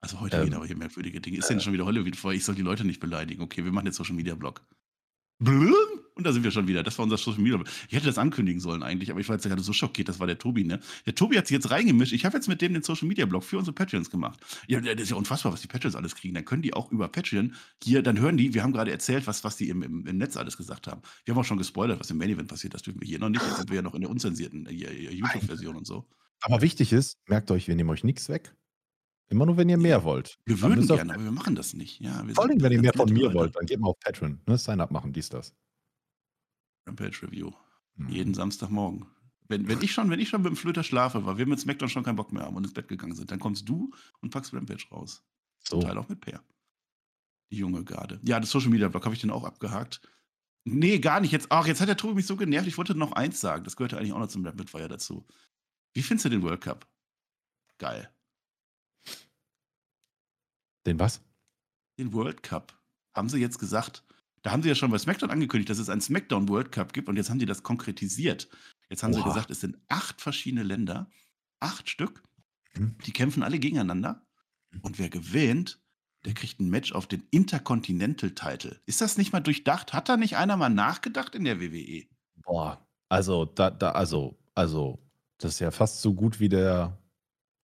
Speaker 1: Also heute
Speaker 2: Ähm.
Speaker 1: gehen aber hier merkwürdige Dinge. Ist denn schon wieder Halloween vor? Ich soll die Leute nicht beleidigen. Okay, wir machen jetzt Social Media Blog. Und da sind wir schon wieder. Das war unser Social Media Blog. Ich hätte das ankündigen sollen eigentlich, aber ich war jetzt gerade so schockiert. Das war der Tobi, ne? Der Tobi hat sich jetzt reingemischt. Ich habe jetzt mit dem den Social Media Blog für unsere Patreons gemacht. Ja, das ist ja unfassbar, was die Patreons alles kriegen. Dann können die auch über Patreon hier, dann hören die, wir haben gerade erzählt, was, was die im, im, im Netz alles gesagt haben. Wir haben auch schon gespoilert, was im Main Event passiert. Das dürfen wir hier noch nicht. Jetzt sind wir ja noch in der unzensierten äh, YouTube-Version und so.
Speaker 2: Aber wichtig ist, merkt euch, wir nehmen euch nichts weg. Immer nur, wenn ihr mehr wollt.
Speaker 1: Wir
Speaker 2: Dann
Speaker 1: würden gerne, aber wir machen das nicht. Ja,
Speaker 2: Vor allem, wenn ihr mehr von mir
Speaker 1: Leute.
Speaker 2: wollt, dann geht mal auf Patreon. Ne? Sign-up machen, dies, das.
Speaker 1: Rampage Review.
Speaker 2: Hm.
Speaker 1: Jeden Samstagmorgen. Wenn, wenn, ich schon, wenn ich schon mit dem Flöter schlafe, weil wir mit Smackdown schon keinen Bock mehr haben und ins Bett gegangen sind, dann kommst du und packst Rampage raus. Zum
Speaker 2: So.
Speaker 1: Teil auch mit Per. Die junge Garde. Ja, das Social Media Blog habe ich dann auch abgehakt. Nee, gar nicht. Jetzt, ach, jetzt hat der Tobi mich so genervt. Ich wollte noch eins sagen. Das gehörte eigentlich auch noch zum Rapid Fire dazu. Wie findest du den World Cup? Geil.
Speaker 2: Den was?
Speaker 1: Den World Cup. Haben sie jetzt gesagt. Da haben sie ja schon bei SmackDown angekündigt, dass es einen SmackDown World Cup gibt und jetzt haben die das konkretisiert. Jetzt haben sie
Speaker 2: Oha.
Speaker 1: gesagt, es sind acht verschiedene Länder, acht Stück,
Speaker 2: Mhm.
Speaker 1: die kämpfen alle gegeneinander und wer gewinnt, der kriegt ein Match auf den Intercontinental Title. Ist das nicht mal durchdacht? Hat da nicht einer mal nachgedacht in der? WWE?
Speaker 2: Boah, also, da, da, also, also, das ist ja fast so gut wie der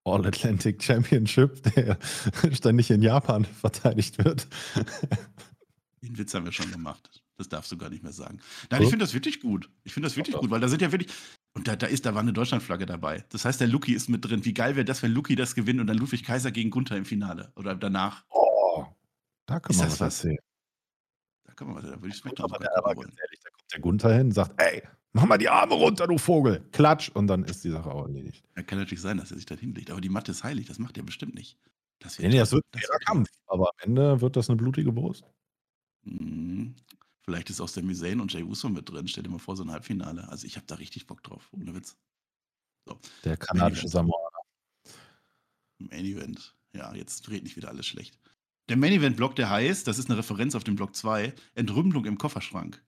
Speaker 2: All-Atlantic Championship, der *laughs* ständig in Japan verteidigt wird.
Speaker 1: Den Witz haben wir schon gemacht. Das darfst du gar nicht mehr sagen. Nein,
Speaker 2: So?
Speaker 1: ich finde das wirklich gut. Ich finde das wirklich gut, weil da sind ja wirklich. Und da, da ist, da war eine Deutschlandflagge dabei. Das heißt, der Luki ist mit drin. Wie geil wäre das, wenn Luki das gewinnt und dann Ludwig Kaiser gegen Gunther im Finale oder danach?
Speaker 2: Oh, da können wir was erzählen.
Speaker 1: Da kann man was, da würde ich
Speaker 2: Aber,
Speaker 1: sogar
Speaker 2: der, aber
Speaker 1: gucken
Speaker 2: ganz ehrlich, der Gunther hin sagt, ey, mach mal die Arme runter, du Vogel. Klatsch. Und dann ist die Sache auch erledigt.
Speaker 1: Ja, kann natürlich sein, dass er sich da hinlegt. Aber die Matte ist heilig, das macht er bestimmt nicht. Das
Speaker 2: Nee, nee, das wird ein
Speaker 1: das
Speaker 2: Kampf. Aber am Ende wird das eine blutige Brust.
Speaker 1: Mhm. Vielleicht ist auch Sami Zayn und Jay Uso mit drin. Stell dir mal vor, so ein Halbfinale. Also ich habe da richtig Bock drauf, ohne Witz.
Speaker 2: Der kanadische. Samoa.
Speaker 1: Main Event. Ja, jetzt dreht nicht wieder alles schlecht. Der Main Event Block, der heißt, das ist eine Referenz auf den Block 2, Entrümpelung im Kofferschrank.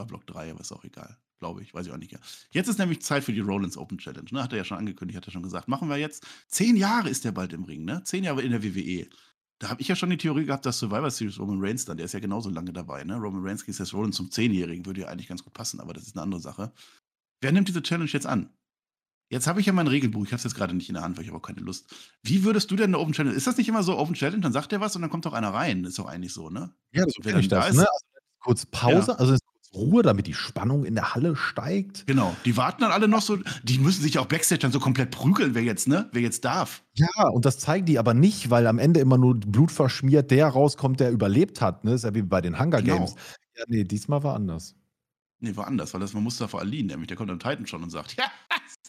Speaker 1: War Block 3, aber ist auch egal. Glaube ich, weiß ich auch nicht. Ja. Jetzt ist nämlich Zeit für die Rollins Open Challenge. Ne? Hat er ja schon angekündigt, hat er schon gesagt. Machen wir jetzt. Zehn Jahre ist der bald im Ring, ne? Zehn Jahre in der WWE. Da habe ich ja schon die Theorie gehabt, dass Survivor Series Roman Reigns dann, der ist ja genauso lange dabei, ne? Roman Reigns gegen Seth Rollins zum Zehnjährigen, würde ja eigentlich ganz gut passen, aber das ist eine andere Sache. Wer nimmt diese Challenge jetzt an? Jetzt habe ich ja mein Regelbuch, ich habe es jetzt gerade nicht in der Hand, weil ich habe auch keine Lust. Wie würdest du denn eine Open Challenge? Ist das nicht immer so Open Challenge, dann sagt er was und dann kommt doch einer rein? Ist doch eigentlich so, ne?
Speaker 2: Ja, so kenne ich
Speaker 1: da
Speaker 2: das.
Speaker 1: ist-
Speaker 2: Ne? Also kurz Pause, also ist kurz Ruhe, damit die Spannung in der Halle steigt.
Speaker 1: Genau. Die warten dann alle noch so, die müssen sich auch Backstage dann so komplett prügeln, wer jetzt, ne? Wer jetzt darf.
Speaker 2: Ja, und das zeigen die aber nicht, weil am Ende immer nur Blut verschmiert, der rauskommt, der überlebt hat. Ne? ist ja wie bei den Hunger
Speaker 1: Genau.
Speaker 2: Games. Ja, nee, diesmal war anders.
Speaker 1: Nee, war anders, weil das war Mustafa Ali, nämlich der kommt am Titan schon und sagt, *laughs* ja,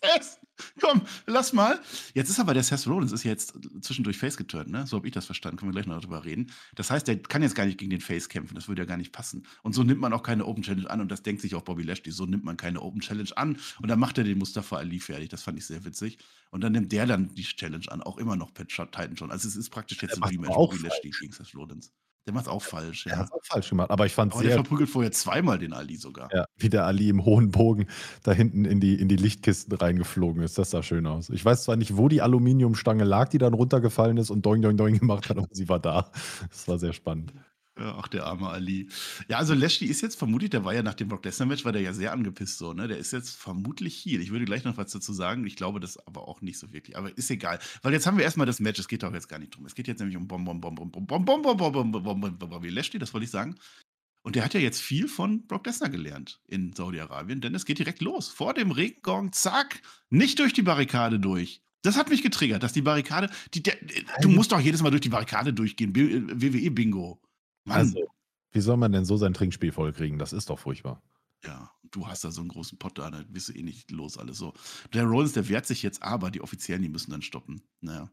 Speaker 1: Seth, komm, lass mal. Jetzt ist aber der Seth Rollins ist jetzt zwischendurch Face geturnt, ne? So habe ich das verstanden, können wir gleich noch darüber reden. Das heißt, der kann jetzt gar nicht gegen den Face kämpfen, das würde ja gar nicht passen. Und so nimmt man auch keine Open Challenge an und das denkt sich auch Bobby Lashley, so nimmt man keine Open Challenge an und dann macht er den Mustafa Ali fertig, das fand ich sehr witzig. Und dann nimmt der dann die Challenge an, auch immer noch Shot Titan schon. Also es ist praktisch jetzt ein Rematch Bobby Lashley gegen Seth Rollins. Der macht auch falsch,
Speaker 2: Er
Speaker 1: ja.
Speaker 2: hat es auch falsch gemacht, aber ich fand
Speaker 1: Aber der
Speaker 2: sehr,
Speaker 1: verprügelt vorher zweimal den Ali sogar.
Speaker 2: ja, wie der Ali im hohen Bogen da hinten in die, in die Lichtkisten reingeflogen ist. Das sah schön aus. Ich weiß zwar nicht, wo die Aluminiumstange lag, die dann runtergefallen ist und doing, doing, doing gemacht hat, aber sie war da. Das war sehr spannend.
Speaker 1: Ach, der arme Ali. Ja, also Lashley ist jetzt vermutlich, der war ja nach dem Brock Lesnar-Match, war der ja sehr angepisst so, ne? Der ist jetzt vermutlich hier. Ich würde gleich noch was dazu sagen. Ich glaube das aber auch nicht so wirklich. Aber ist egal. Weil jetzt haben wir erstmal das Match. Es geht doch jetzt gar nicht drum. Es geht jetzt nämlich um Bom, Bom, Bom, Bom, Bom, Bom, Bom, Bom, Bom, Bom, Bom, Bom, Bom, Bobby Lashley, das wollte ich sagen. Und der hat ja jetzt viel von Brock Lesnar gelernt in Saudi-Arabien, denn es geht direkt los. Vor dem Regengong, zack, nicht durch die Barrikade durch. Das hat mich getriggert, dass die Barrikade, die, der, du musst doch jedes Mal durch die Barrikade durchgehen. WWE-Bingo. Mann.
Speaker 2: Also, wie soll man denn so sein Trinkspiel vollkriegen? Das ist doch furchtbar.
Speaker 1: Ja, du hast da so einen großen Pott da, da bist du eh nicht los, alles so. Der Rollins, der wehrt sich jetzt aber, die Offiziellen, die müssen dann stoppen. Naja.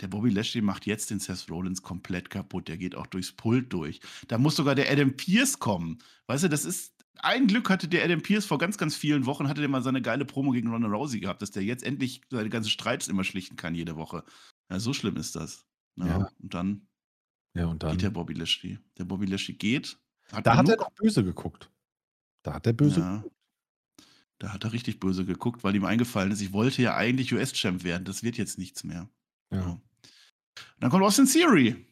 Speaker 1: Der Bobby Lashley macht jetzt den Seth Rollins komplett kaputt. Der geht auch durchs Pult durch. Da muss sogar der Adam Pierce kommen. Weißt du, das ist. Ein Glück hatte der Adam Pierce vor ganz, ganz vielen Wochen, hatte der mal seine geile Promo gegen Ronda Rousey gehabt, dass der jetzt endlich seine ganzen Streits immer schlichten kann jede Woche. Ja, so schlimm ist das. Ja,
Speaker 2: Ja.
Speaker 1: Und dann
Speaker 2: Ja, und dann.
Speaker 1: geht der Bobby Lashley. Der Bobby Lashley geht. Hat
Speaker 2: Da hat er doch böse geguckt. Da hat er böse
Speaker 1: Ja. Da hat er richtig böse geguckt, weil ihm eingefallen ist, ich wollte ja eigentlich US-Champ werden. Das wird jetzt nichts mehr.
Speaker 2: Ja.
Speaker 1: Und dann kommt Austin Theory.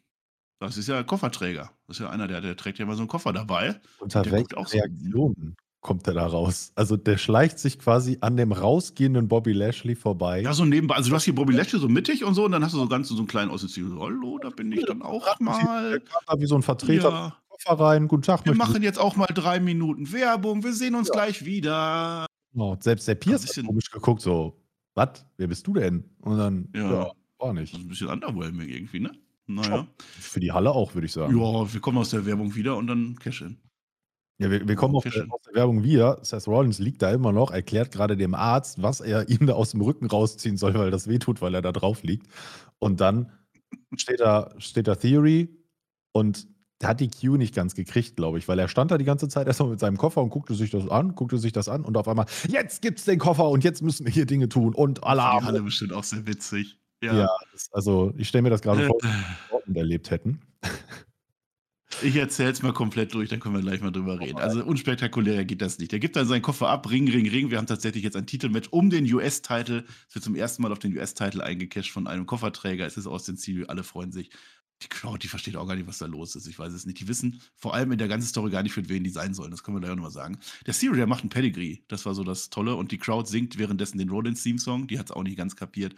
Speaker 1: Das ist ja Kofferträger. Das ist ja einer, der, der trägt ja immer so einen Koffer dabei.
Speaker 2: Unter
Speaker 1: Der
Speaker 2: welchen
Speaker 1: guckt auch so-
Speaker 2: Reaktionen kommt er da raus? Also der schleicht sich quasi an dem rausgehenden Bobby Lashley vorbei.
Speaker 1: Ja, so nebenbei. Also du hast hier Bobby Lashley so mittig und so und dann hast du so ganz so einen kleinen Theory. Hallo, da bin ich dann auch
Speaker 2: Der
Speaker 1: mal.
Speaker 2: kam da wie so ein Vertreter
Speaker 1: Ja,
Speaker 2: in Koffer rein. Guten Tag,
Speaker 1: wir machen jetzt auch mal drei Minuten Werbung. Wir sehen uns gleich wieder.
Speaker 2: Genau. Selbst der Pierce
Speaker 1: Ein
Speaker 2: hat
Speaker 1: bisschen-
Speaker 2: komisch geguckt, so, was? Wer bist du denn? Und dann,
Speaker 1: Ja.
Speaker 2: ja, war
Speaker 1: Das
Speaker 2: nicht.
Speaker 1: ist ein bisschen underwhelming irgendwie, ne? Naja.
Speaker 2: Für die Halle auch, würde ich sagen.
Speaker 1: Ja, wir kommen aus der Werbung wieder und dann Cash-In.
Speaker 2: Ja, wir, wir kommen auf der, aus der Werbung wieder. Seth Rollins liegt da immer noch, erklärt gerade dem Arzt, was er *laughs* ihm da aus dem Rücken rausziehen soll, weil das wehtut, weil er da drauf liegt. Und dann steht da, steht da Theory und der hat die Q nicht ganz gekriegt, glaube ich, weil er stand da die ganze Zeit erstmal mit seinem Koffer und guckte sich das an, guckte sich das an und auf einmal, jetzt gibt's den Koffer und jetzt müssen wir hier Dinge tun und Alarm.
Speaker 1: Die Halle bestimmt auch sehr witzig.
Speaker 2: Ja, ja das, also ich stelle mir das gerade *laughs* vor, wie wir erlebt hätten.
Speaker 1: Ich erzähle es mal komplett durch, dann können wir gleich mal drüber reden. Also unspektakulärer geht das nicht. Er gibt dann seinen Koffer ab, Ring, Ring, Ring. Wir haben tatsächlich jetzt ein Titelmatch um den US-Titel. Es wird zum ersten Mal auf den US-Titel eingecasht von einem Kofferträger. Es ist aus dem Ziel, alle freuen sich. Die Crowd, die versteht auch gar nicht, was da los ist. Ich weiß es nicht. Die wissen vor allem in der ganzen Story gar nicht, für wen die sein sollen. Das können wir gleich auch nochmal sagen. Der Siri, der macht ein Pedigree. Das war so das Tolle. Und die Crowd singt währenddessen den Rollins-Theme-Song. Die hat es auch nicht ganz kapiert.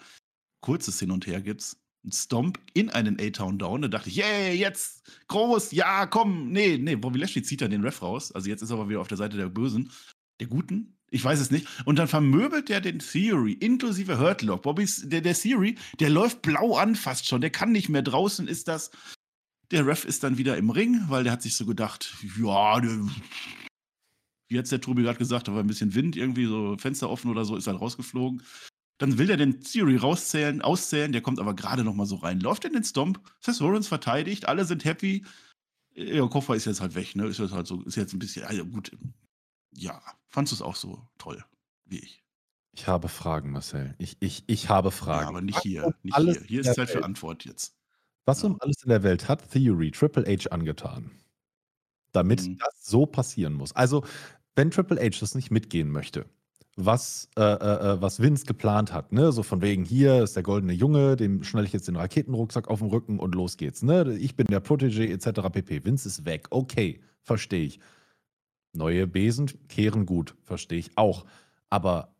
Speaker 1: Kurzes Hin und Her gibt's. Ein Stomp in einen A-Town Down. Da dachte ich, yay, jetzt groß, ja, komm. Nee, nee, Bobby Lashley zieht dann den Ref raus. Also jetzt ist er aber wieder auf der Seite der Bösen. Der Guten, ich weiß es nicht. Und dann vermöbelt er den Theory inklusive Hurtlock. Bobbys, der, der Theory, der läuft blau an fast schon. Der kann nicht mehr. Draußen ist das. Der Ref ist dann wieder im Ring, weil der hat sich so gedacht, ja, der, wie hat der Tobi gerade gesagt, da war ein bisschen Wind, irgendwie so Fenster offen oder so, ist halt rausgeflogen. Dann will er den Theory rauszählen, auszählen, der kommt aber gerade noch mal so rein. Läuft in den Stomp, Seth Rollins verteidigt, alle sind happy. Ihr Koffer ist jetzt halt weg, ne? Ist jetzt halt so, ist jetzt ein bisschen, also gut, ja, fandest du es auch so toll wie ich?
Speaker 2: Ich habe Fragen, Marcel. Ich, ich, ich habe Fragen. Ja,
Speaker 1: aber nicht hier. Nicht hier. Hier ist Zeit Welt. für Antwort jetzt.
Speaker 2: Was ja. um alles in der Welt hat Theory Triple H angetan? Damit mhm. das so passieren muss. Also, wenn Triple H das nicht mitgehen möchte, was, äh, äh, äh, was Vince geplant hat, ne? So von wegen, hier ist der goldene Junge, dem schnell ich jetzt den Raketenrucksack auf dem Rücken und los geht's, ne? Ich bin der Protégé etc. pp. Vince ist weg. Okay, verstehe ich. Neue Besen kehren gut, verstehe ich auch. Aber,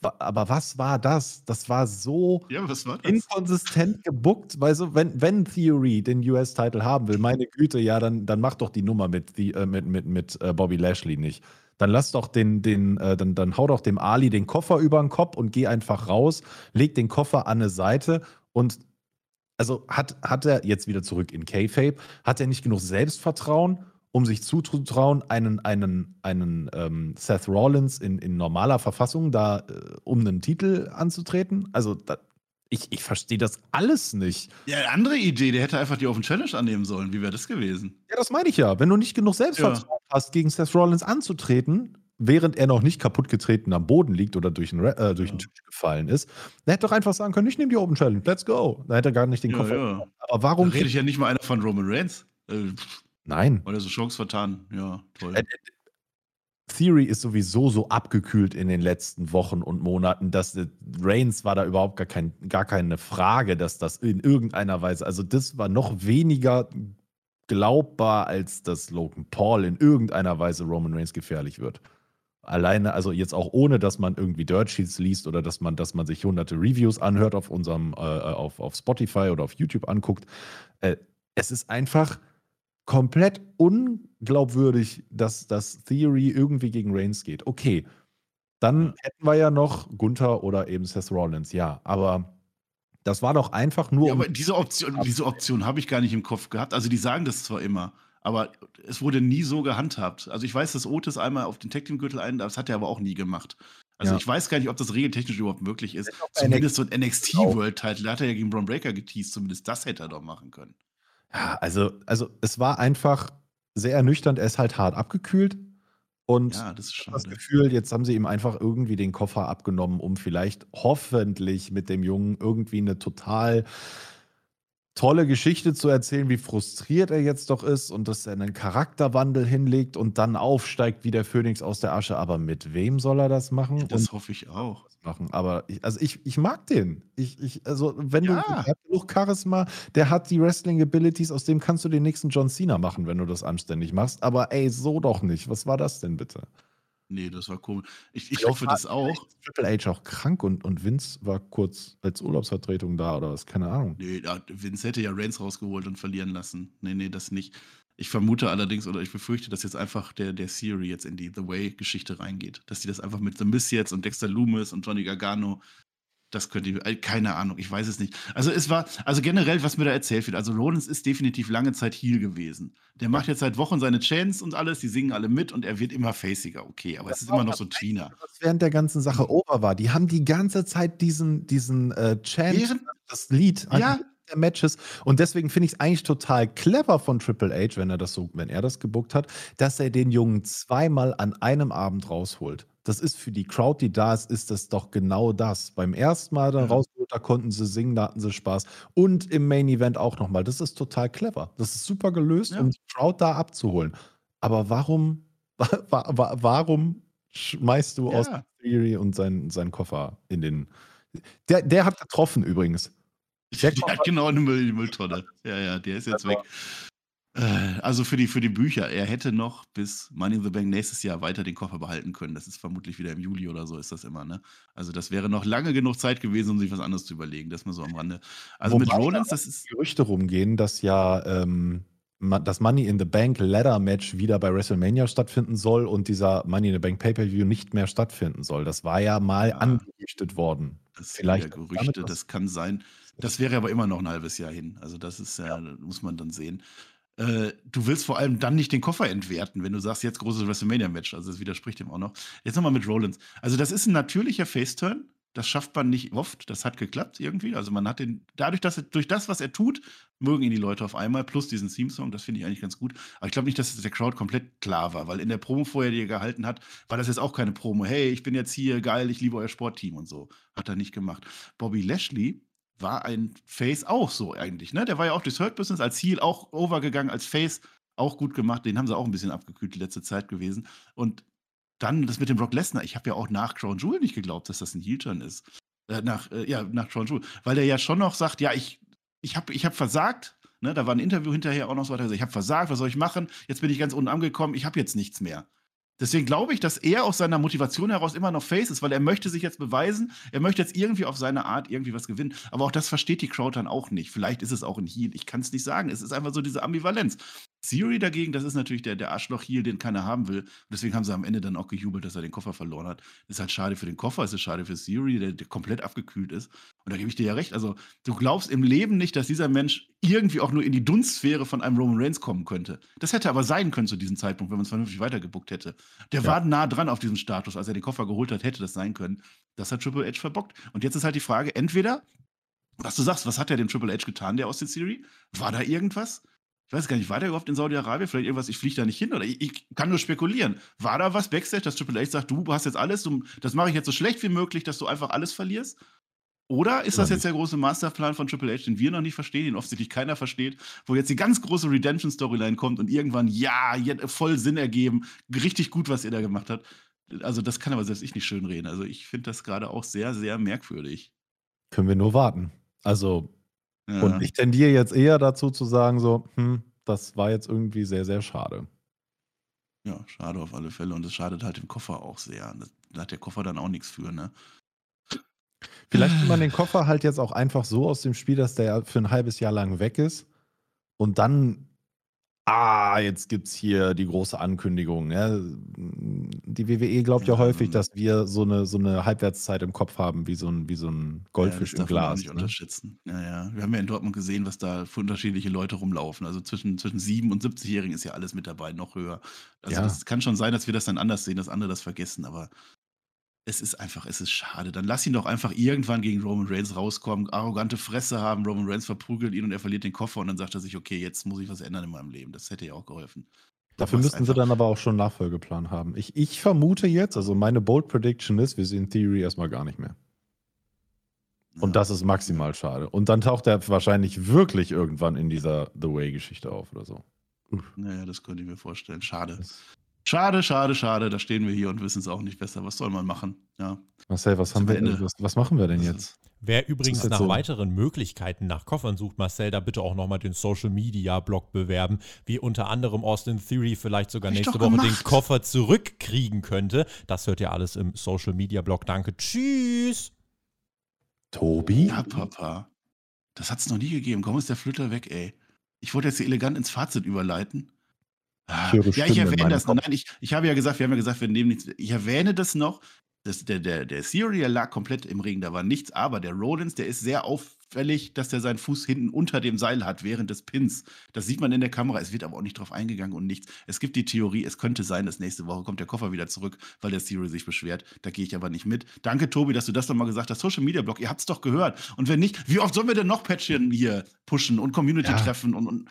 Speaker 2: aber was war das? Das war so
Speaker 1: ja, war
Speaker 2: inkonsistent gebuckt. Weil so, wenn, wenn Theory den US-Title haben will, meine Güte, ja, dann, dann mach doch die Nummer mit, die, äh, mit, mit, mit äh, Bobby Lashley nicht. Dann lass doch den, den, äh, dann, dann hau doch dem Ali den Koffer über den Kopf und geh einfach raus, leg den Koffer an eine Seite und also hat, hat er jetzt wieder zurück in K-Fape, hat er nicht genug Selbstvertrauen, um sich zuzutrauen, einen, einen, einen ähm, Seth Rollins in, in normaler Verfassung da äh, um einen Titel anzutreten? Also da, ich, ich verstehe das alles nicht.
Speaker 1: Ja, andere Idee, der hätte einfach die Open Challenge annehmen sollen. Wie wäre das gewesen?
Speaker 2: Ja, das meine ich ja. Wenn du nicht genug Selbstvertrauen ja. hast, gegen Seth Rollins anzutreten, während er noch nicht kaputtgetreten am Boden liegt oder durch einen, äh, durch ja. Tisch gefallen ist, dann hätte doch einfach sagen können, ich nehme die Open Challenge, let's go. Da hätte er gar nicht den ja, Koffer. Ja.
Speaker 1: Aber warum. Da rede ich ja nicht mal einer von Roman Reigns. Äh,
Speaker 2: Nein.
Speaker 1: Oder so Chance vertan. Ja, toll. Äh,
Speaker 2: Theory ist sowieso so abgekühlt in den letzten Wochen und Monaten, dass äh, Reigns war da überhaupt gar, kein, gar keine Frage, dass das in irgendeiner Weise, also das war noch weniger glaubbar, als dass Logan Paul in irgendeiner Weise Roman Reigns gefährlich wird. Alleine, also jetzt auch ohne, dass man irgendwie Dirt Sheets liest oder dass man, dass man sich hunderte Reviews anhört auf unserem, äh, auf, auf Spotify oder auf YouTube anguckt. Äh, es ist einfach, komplett unglaubwürdig, dass das Theory irgendwie gegen Reigns geht. Okay, dann hätten wir ja noch Gunther oder eben Seth Rollins, ja, aber das war doch einfach nur. Ja,
Speaker 1: aber diese Option, diese Option habe ich gar nicht im Kopf gehabt. Also die sagen das zwar immer, aber es wurde nie so gehandhabt. Also ich weiß, dass Otis einmal auf den Tag Team Gürtel ein, das hat er aber auch nie gemacht. Also ja. ich weiß gar nicht, ob das regeltechnisch überhaupt möglich ist. Zumindest so ein NXT World Title, da hat er ja gegen Braun Breaker geteased, zumindest das hätte er doch machen können.
Speaker 2: Ja, also, also es war einfach sehr ernüchternd. Er ist halt hart abgekühlt. Und
Speaker 1: ja, das, ist
Speaker 2: das Gefühl, jetzt haben sie ihm einfach irgendwie den Koffer abgenommen, um vielleicht hoffentlich mit dem Jungen irgendwie eine total tolle Geschichte zu erzählen, wie frustriert er jetzt doch ist und dass er einen Charakterwandel hinlegt und dann aufsteigt wie der Phönix aus der Asche. Aber mit wem soll er das machen?
Speaker 1: Das
Speaker 2: und
Speaker 1: hoffe ich auch.
Speaker 2: Machen. Aber ich, also ich, ich mag den. Ich, ich, also wenn ja. du der genug Charisma, der hat die Wrestling-Abilities, aus dem kannst du den nächsten John Cena machen, wenn du das anständig machst. Aber ey, so doch nicht. Was war das denn bitte?
Speaker 1: Nee, das war komisch. Ich, ich hoffe das auch.
Speaker 2: Triple H auch krank und, und Vince war kurz als Urlaubsvertretung da oder was? Keine Ahnung.
Speaker 1: Nee, Vince hätte ja Reigns rausgeholt und verlieren lassen. Nee, nee, das nicht. Ich vermute allerdings oder ich befürchte, dass jetzt einfach der, der Theory jetzt in die The Way-Geschichte reingeht. Dass die das einfach mit The Miss jetzt und Dexter Loomis und Johnny Gargano das könnte ich, äh, keine Ahnung, ich weiß es nicht. Also es war, also generell, was mir da erzählt wird, also Rollins ist definitiv lange Zeit Heal gewesen. Der macht jetzt seit Wochen seine Chants und alles, die singen alle mit und er wird immer faciger, okay, aber das es ist immer noch so Tweener.
Speaker 2: Was während der ganzen Sache over war, die haben die ganze Zeit diesen, diesen äh, Chant,
Speaker 1: während,
Speaker 2: das Lied.
Speaker 1: Ja,
Speaker 2: der Matches. Und deswegen finde ich es eigentlich total clever von Triple H, wenn er das so, wenn er das gebuckt hat, dass er den Jungen zweimal an einem Abend rausholt. Das ist für die Crowd, die da ist, ist das doch genau das. Beim ersten Mal dann
Speaker 1: Mhm.
Speaker 2: rausgeholt, da konnten sie singen, da hatten sie Spaß. Und im Main Event auch nochmal. Das ist total clever. Das ist super gelöst,
Speaker 1: Ja.
Speaker 2: um die Crowd da abzuholen. Aber warum, *laughs* wa wa warum schmeißt du aus
Speaker 1: Ja.
Speaker 2: Theory und seinen, seinen Koffer in den. Der, der hat getroffen übrigens. *laughs* Der
Speaker 1: hat genau eine Müll, Mülltonne. Ja, ja, der ist jetzt weg. Äh, Also für die, für die Bücher, er hätte noch bis Money in the Bank nächstes Jahr weiter den Koffer behalten können. Das ist vermutlich wieder im Juli oder so, ist das immer, ne? Also das wäre noch lange genug Zeit gewesen, um sich was anderes zu überlegen. Das mal so am Rande. Also mit
Speaker 2: Wobei da
Speaker 1: Rollins, das ist.
Speaker 2: Gerüchte rumgehen, dass ja ähm, das Money in the Bank Ladder Match wieder bei WrestleMania stattfinden soll und dieser Money in the Bank Pay-Per-View nicht mehr stattfinden soll. Das war ja mal
Speaker 1: Ja.
Speaker 2: angerüchtet worden.
Speaker 1: Das sind
Speaker 2: Vielleicht
Speaker 1: ja Gerüchte, das kann sein. Das wäre aber immer noch ein halbes Jahr hin. Also das ist ja, muss man dann sehen. Äh, du willst vor allem dann nicht den Koffer entwerten, wenn du sagst, jetzt großes WrestleMania-Match. Also das widerspricht dem auch noch. Jetzt nochmal mit Rollins. Also das ist ein natürlicher Face-Turn. Das schafft man nicht oft. Das hat geklappt irgendwie. Also man hat den, dadurch, dass er, durch das, was er tut, mögen ihn die Leute auf einmal, plus diesen Theme-Song, das finde ich eigentlich ganz gut. Aber ich glaube nicht, dass es der Crowd komplett klar war, weil in der Promo vorher, die er gehalten hat, war das jetzt auch keine Promo. Hey, ich bin jetzt hier, geil, ich liebe euer Sportteam und so. Hat er nicht gemacht. Bobby Lashley war ein Face auch so eigentlich, ne? Der war ja auch durchs Hurt Business als Heel auch overgegangen, als Face auch gut gemacht. Den haben sie auch ein bisschen abgekühlt die letzte Zeit gewesen. Und dann das mit dem Brock Lesnar. Ich habe ja auch nach Crown Jewel nicht geglaubt, dass das ein Heel-Turn ist. Äh, nach, äh, ja, nach Crown Jewel. Weil der ja schon noch sagt, ja, ich, ich habe ich hab versagt. Ne, da war ein Interview hinterher auch noch so weiter. Ich habe versagt, was soll ich machen? Jetzt bin ich ganz unten angekommen, ich habe jetzt nichts mehr. Deswegen glaube ich, dass er aus seiner Motivation heraus immer noch Face ist, weil er möchte sich jetzt beweisen, er möchte jetzt irgendwie auf seine Art irgendwie was gewinnen. Aber auch das versteht die Crowd dann auch nicht. Vielleicht ist es auch ein Heal, ich kann es nicht sagen. Es ist einfach so diese Ambivalenz. Theory dagegen, das ist natürlich der, der Arschloch-Heal, den keiner haben will. Und deswegen haben sie am Ende dann auch gejubelt, dass er den Koffer verloren hat. Ist halt schade für den Koffer, es ist schade für Theory, der, der komplett abgekühlt ist. Und da gebe ich dir ja recht. Also, du glaubst im Leben nicht, dass dieser Mensch irgendwie auch nur in die Dunstsphäre von einem Roman Reigns kommen könnte. Das hätte aber sein können zu diesem Zeitpunkt, wenn man es vernünftig weitergebuckt hätte. Der
Speaker 2: Ja.
Speaker 1: war nah dran auf diesem Status, als er den Koffer geholt hat, hätte das sein können. Das hat Triple H verbockt. Und jetzt ist halt die Frage, entweder, was du sagst, was hat der dem Triple H getan, der aus der Serie? War da irgendwas? Ich weiß gar nicht, war der überhaupt in Saudi-Arabien? Vielleicht irgendwas, ich fliege da nicht hin oder ich, ich kann nur spekulieren. War da was Backstage, dass Triple H sagt, du hast jetzt alles, du, das mache ich jetzt so schlecht wie möglich, dass du einfach alles verlierst? Oder ist das jetzt der große Masterplan von Triple H, den wir noch nicht verstehen, den offensichtlich keiner versteht, wo jetzt die ganz große Redemption-Storyline kommt und irgendwann, ja, voll Sinn ergeben, richtig gut, was ihr da gemacht habt. Also, das kann aber selbst ich nicht schön reden. Also, ich finde das gerade auch sehr, sehr merkwürdig.
Speaker 2: Können wir nur warten. Also,
Speaker 1: Ja.
Speaker 2: und ich tendiere jetzt eher dazu zu sagen, so, hm, das war jetzt irgendwie sehr, sehr schade.
Speaker 1: Ja, schade auf alle Fälle. Und es schadet halt dem Koffer auch sehr. Das- Da hat der Koffer dann auch nichts für, ne?
Speaker 2: Vielleicht nimmt man den *sighs* Koffer halt jetzt auch einfach so aus dem Spiel, dass der für ein halbes Jahr lang weg ist. Und dann, ah, jetzt gibt es hier die große Ankündigung. Ja. Die WWE glaubt ja,
Speaker 1: Ja,
Speaker 2: häufig,
Speaker 1: ähm,
Speaker 2: dass wir so eine, so eine Halbwertszeit im Kopf haben, wie so ein, wie so ein Goldfisch
Speaker 1: ja, das
Speaker 2: im Glas.
Speaker 1: nicht
Speaker 2: Ne?
Speaker 1: unterschätzen. Ja, ja. Wir haben ja in Dortmund gesehen, was da für unterschiedliche Leute rumlaufen. Also zwischen, zwischen 7- und 70-Jährigen ist ja alles mit dabei, noch höher. Also
Speaker 2: Ja.
Speaker 1: das kann schon sein, dass wir das dann anders sehen, dass andere das vergessen, aber es ist einfach, es ist schade. Dann lass ihn doch einfach irgendwann gegen Roman Reigns rauskommen, arrogante Fresse haben, Roman Reigns verprügelt ihn und er verliert den Koffer und dann sagt er sich, okay, jetzt muss ich was ändern in meinem Leben. Das hätte ja auch geholfen.
Speaker 2: Dafür müssten sie dann aber auch schon einen Nachfolgeplan haben. Ich, ich vermute jetzt, also meine Bold Prediction ist, wir sehen Theory erstmal gar nicht mehr. Und
Speaker 1: Ja.
Speaker 2: das ist maximal schade. Und dann taucht er wahrscheinlich wirklich irgendwann in dieser The Way-Geschichte auf oder so.
Speaker 1: Naja, das könnte ich mir vorstellen. Schade.
Speaker 2: Das-
Speaker 1: Schade, schade, schade. Da stehen wir hier und wissen es auch nicht besser. Was soll man machen? Ja.
Speaker 2: Marcel, was, haben wir,
Speaker 1: Ende.
Speaker 2: was, was machen wir denn
Speaker 1: Das
Speaker 2: jetzt?
Speaker 4: Wer übrigens
Speaker 2: jetzt
Speaker 4: nach
Speaker 2: so?
Speaker 4: weiteren Möglichkeiten nach Koffern sucht, Marcel, da bitte auch nochmal den Social Media Blog bewerben, wie unter anderem Austin Theory vielleicht sogar
Speaker 1: Hab
Speaker 4: nächste Woche den
Speaker 1: gemacht.
Speaker 4: Koffer zurückkriegen könnte. Das hört ihr alles im Social Media Blog. Danke. Tschüss.
Speaker 2: Tobi?
Speaker 1: Ja, Papa. Das hat es noch nie gegeben. Komm, ist der Flütter weg, ey. Ich wollte jetzt hier elegant ins Fazit überleiten. Ah,
Speaker 2: Ich höre
Speaker 1: ja, ich erwähne das noch. Nein, ich, ich habe ja gesagt, wir haben ja gesagt, wir nehmen nichts. Ich erwähne das noch, das, der, der, der Theory lag komplett im Regen, da war nichts, aber der Rollins, der ist sehr auffällig, dass der seinen Fuß hinten unter dem Seil hat während des Pins. Das sieht man in der Kamera, es wird aber auch nicht drauf eingegangen und nichts. Es gibt die Theorie, es könnte sein, dass nächste Woche kommt der Koffer wieder zurück, weil der Theory sich beschwert. Da gehe ich aber nicht mit. Danke, Tobi, dass du das nochmal gesagt hast. Social Media Blog, ihr habt es doch gehört. Und wenn nicht, wie oft sollen wir denn noch Patchen hier pushen und Community-Treffen und, und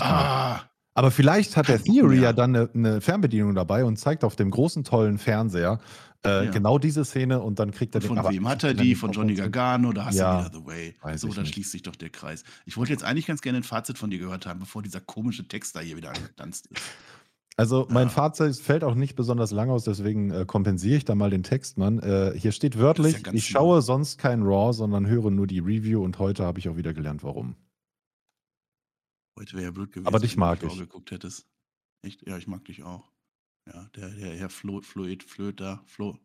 Speaker 2: ah. Aber vielleicht hat der Theory ja dann eine, eine, Fernbedienung dabei und zeigt auf dem großen, tollen Fernseher, äh, ja. Genau diese Szene und dann kriegt er
Speaker 1: den. Von wem hat er die? Von Johnny Gargano? Da hast ja, du wieder The Way. So, da nicht. schließt sich doch der Kreis. Ich wollte jetzt eigentlich ganz gerne ein Fazit von dir gehört haben, bevor dieser komische Text da hier wieder angetanzt ist.
Speaker 2: Also mein ja. Fazit fällt auch nicht besonders lang aus, deswegen äh, kompensiere ich da mal den Text, Mann. Äh, hier steht wörtlich, ja ich schaue sonst kein Raw, sondern höre nur die Review und heute habe ich auch wieder gelernt, warum.
Speaker 1: Heute wäre ja blöd gewesen,
Speaker 2: Aber dich mag
Speaker 1: wenn du ich. geguckt hättest. Echt? Ja, ich mag dich auch. Ja, der, der Herr Flo, Floyd, Flöt da, Flo,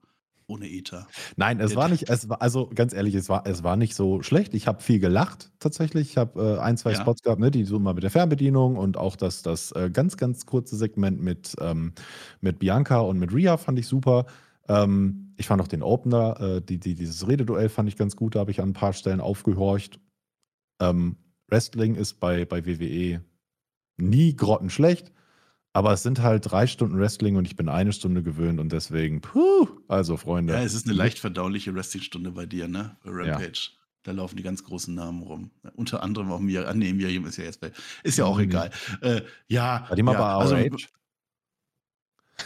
Speaker 1: ohne Ether.
Speaker 2: Nein, es war nicht, es war, also ganz ehrlich, es war, es war nicht so schlecht. Ich habe viel gelacht tatsächlich. Ich habe äh, ein, zwei ja. Spots gehabt, ne, die so mal mit der Fernbedienung und auch das, das äh, ganz, ganz kurze Segment mit, ähm, mit Bianca und mit Ria fand ich super. Ähm, ich fand auch den Opener, äh, die, die, dieses Rededuell fand ich ganz gut, da habe ich an ein paar Stellen aufgehorcht. Ähm, Wrestling ist bei, bei WWE nie grottenschlecht. Aber es sind halt drei Stunden Wrestling und ich bin eine Stunde gewöhnt und deswegen, puh, also Freunde.
Speaker 1: Ja, es ist eine leicht verdauliche Wrestling-Stunde bei dir, ne? Bei Rampage. Ja. Da laufen die ganz großen Namen rum. Unter anderem auch mir. Ah, nee, Miriam ist ja jetzt bei. Ist ja auch mhm. egal. Äh, ja. Ja,
Speaker 2: bei also,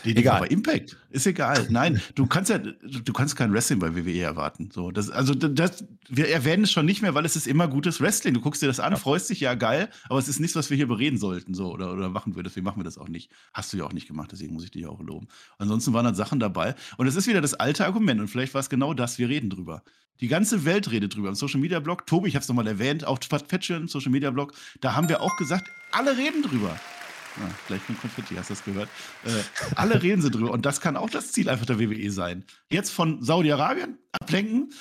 Speaker 1: die egal. Impact. Ist egal. Nein, du kannst ja, du kannst kein Wrestling bei WWE erwarten. So, das, also das, wir erwähnen es schon nicht mehr, weil es ist immer gutes Wrestling. Du guckst dir das an, ja. freust dich, ja geil, aber es ist nichts, was wir hier bereden sollten, so oder, oder machen würden. Deswegen machen wir das auch nicht. Hast du ja auch nicht gemacht, deswegen muss ich dich auch loben. Ansonsten waren dann Sachen dabei. Und es ist wieder das alte Argument, und vielleicht war es genau das, wir reden drüber. Die ganze Welt redet drüber. Im Social Media Blog, Tobi, ich habe es nochmal erwähnt, auch Patreon, Social Media Blog, da haben wir auch gesagt, alle reden drüber. Ja, gleich mit Konfetti, hast du das gehört? Äh, alle reden sie drüber. Und das kann auch das Ziel einfach der WWE sein. Jetzt von Saudi-Arabien ablenken,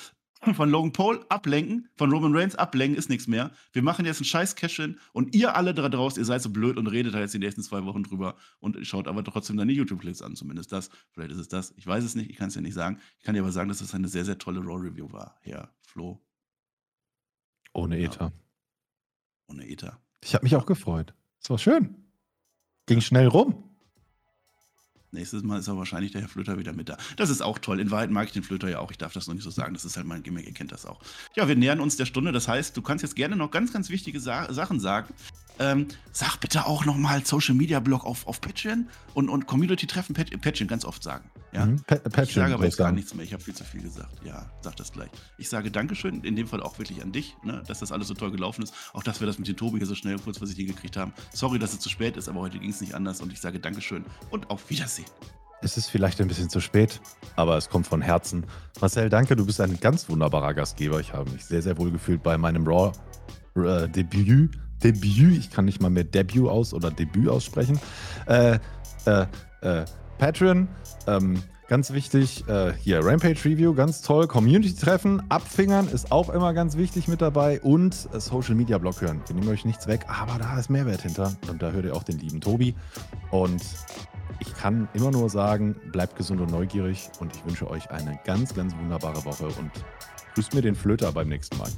Speaker 1: von Logan Paul ablenken, von Roman Reigns ablenken, ist nichts mehr. Wir machen jetzt einen scheiß Cash-In und ihr alle da draußen, ihr seid so blöd und redet da jetzt die nächsten zwei Wochen drüber und schaut aber trotzdem deine YouTube-Clips an, zumindest das. Vielleicht ist es das. Ich weiß es nicht, ich kann es ja nicht sagen. Ich kann dir aber sagen, dass es eine sehr, sehr tolle Raw-Review war, Herr Flo.
Speaker 2: Ohne Ether. Ja.
Speaker 1: Ohne Ether.
Speaker 2: Ich habe mich auch gefreut. Es war schön. Ging schnell rum.
Speaker 1: Nächstes Mal ist aber wahrscheinlich der Herr Flöter wieder mit da. Das ist auch toll. In Wahrheit mag ich den Flöter ja auch. Ich darf das noch nicht so sagen. Das ist halt mein Gimmick. Ihr kennt das auch. Ja, wir nähern uns der Stunde. Das heißt, du kannst jetzt gerne noch ganz, ganz wichtige Sa Sachen sagen. Ähm, sag bitte auch nochmal Social Media Blog auf, auf Patreon und, und Community Treffen Patreon ganz oft sagen. Ja? Mhm, ich sage aber jetzt gar nichts mehr. Ich habe viel zu viel gesagt. Ja, sag das gleich. Ich sage Dankeschön, in dem Fall auch wirklich an dich, ne, dass das alles so toll gelaufen ist. Auch dass wir das mit den Tobi hier so schnell und kurzfristig hingekriegt haben. Sorry, dass es zu spät ist, aber heute ging es nicht anders und ich sage Dankeschön und auf Wiedersehen.
Speaker 2: Es ist vielleicht ein bisschen zu spät, aber es kommt von Herzen. Marcel, danke, du bist ein ganz wunderbarer Gastgeber. Ich habe mich sehr, sehr wohl gefühlt bei meinem Raw-Debüt. Debüt, ich kann nicht mal mehr Debüt aus oder Debüt aussprechen. Äh, äh, äh, Patreon, ähm, Ganz wichtig, äh, hier Rampage Review, ganz toll. Community-Treffen, Abfingern ist auch immer ganz wichtig mit dabei und äh, Social Media Blog hören. Wir nehmen euch nichts weg, aber da ist Mehrwert hinter. Und da hört ihr auch den lieben Tobi. Und ich kann immer nur sagen, bleibt gesund und neugierig und ich wünsche euch eine ganz, ganz wunderbare Woche und grüßt mir den Flöter beim nächsten Mal.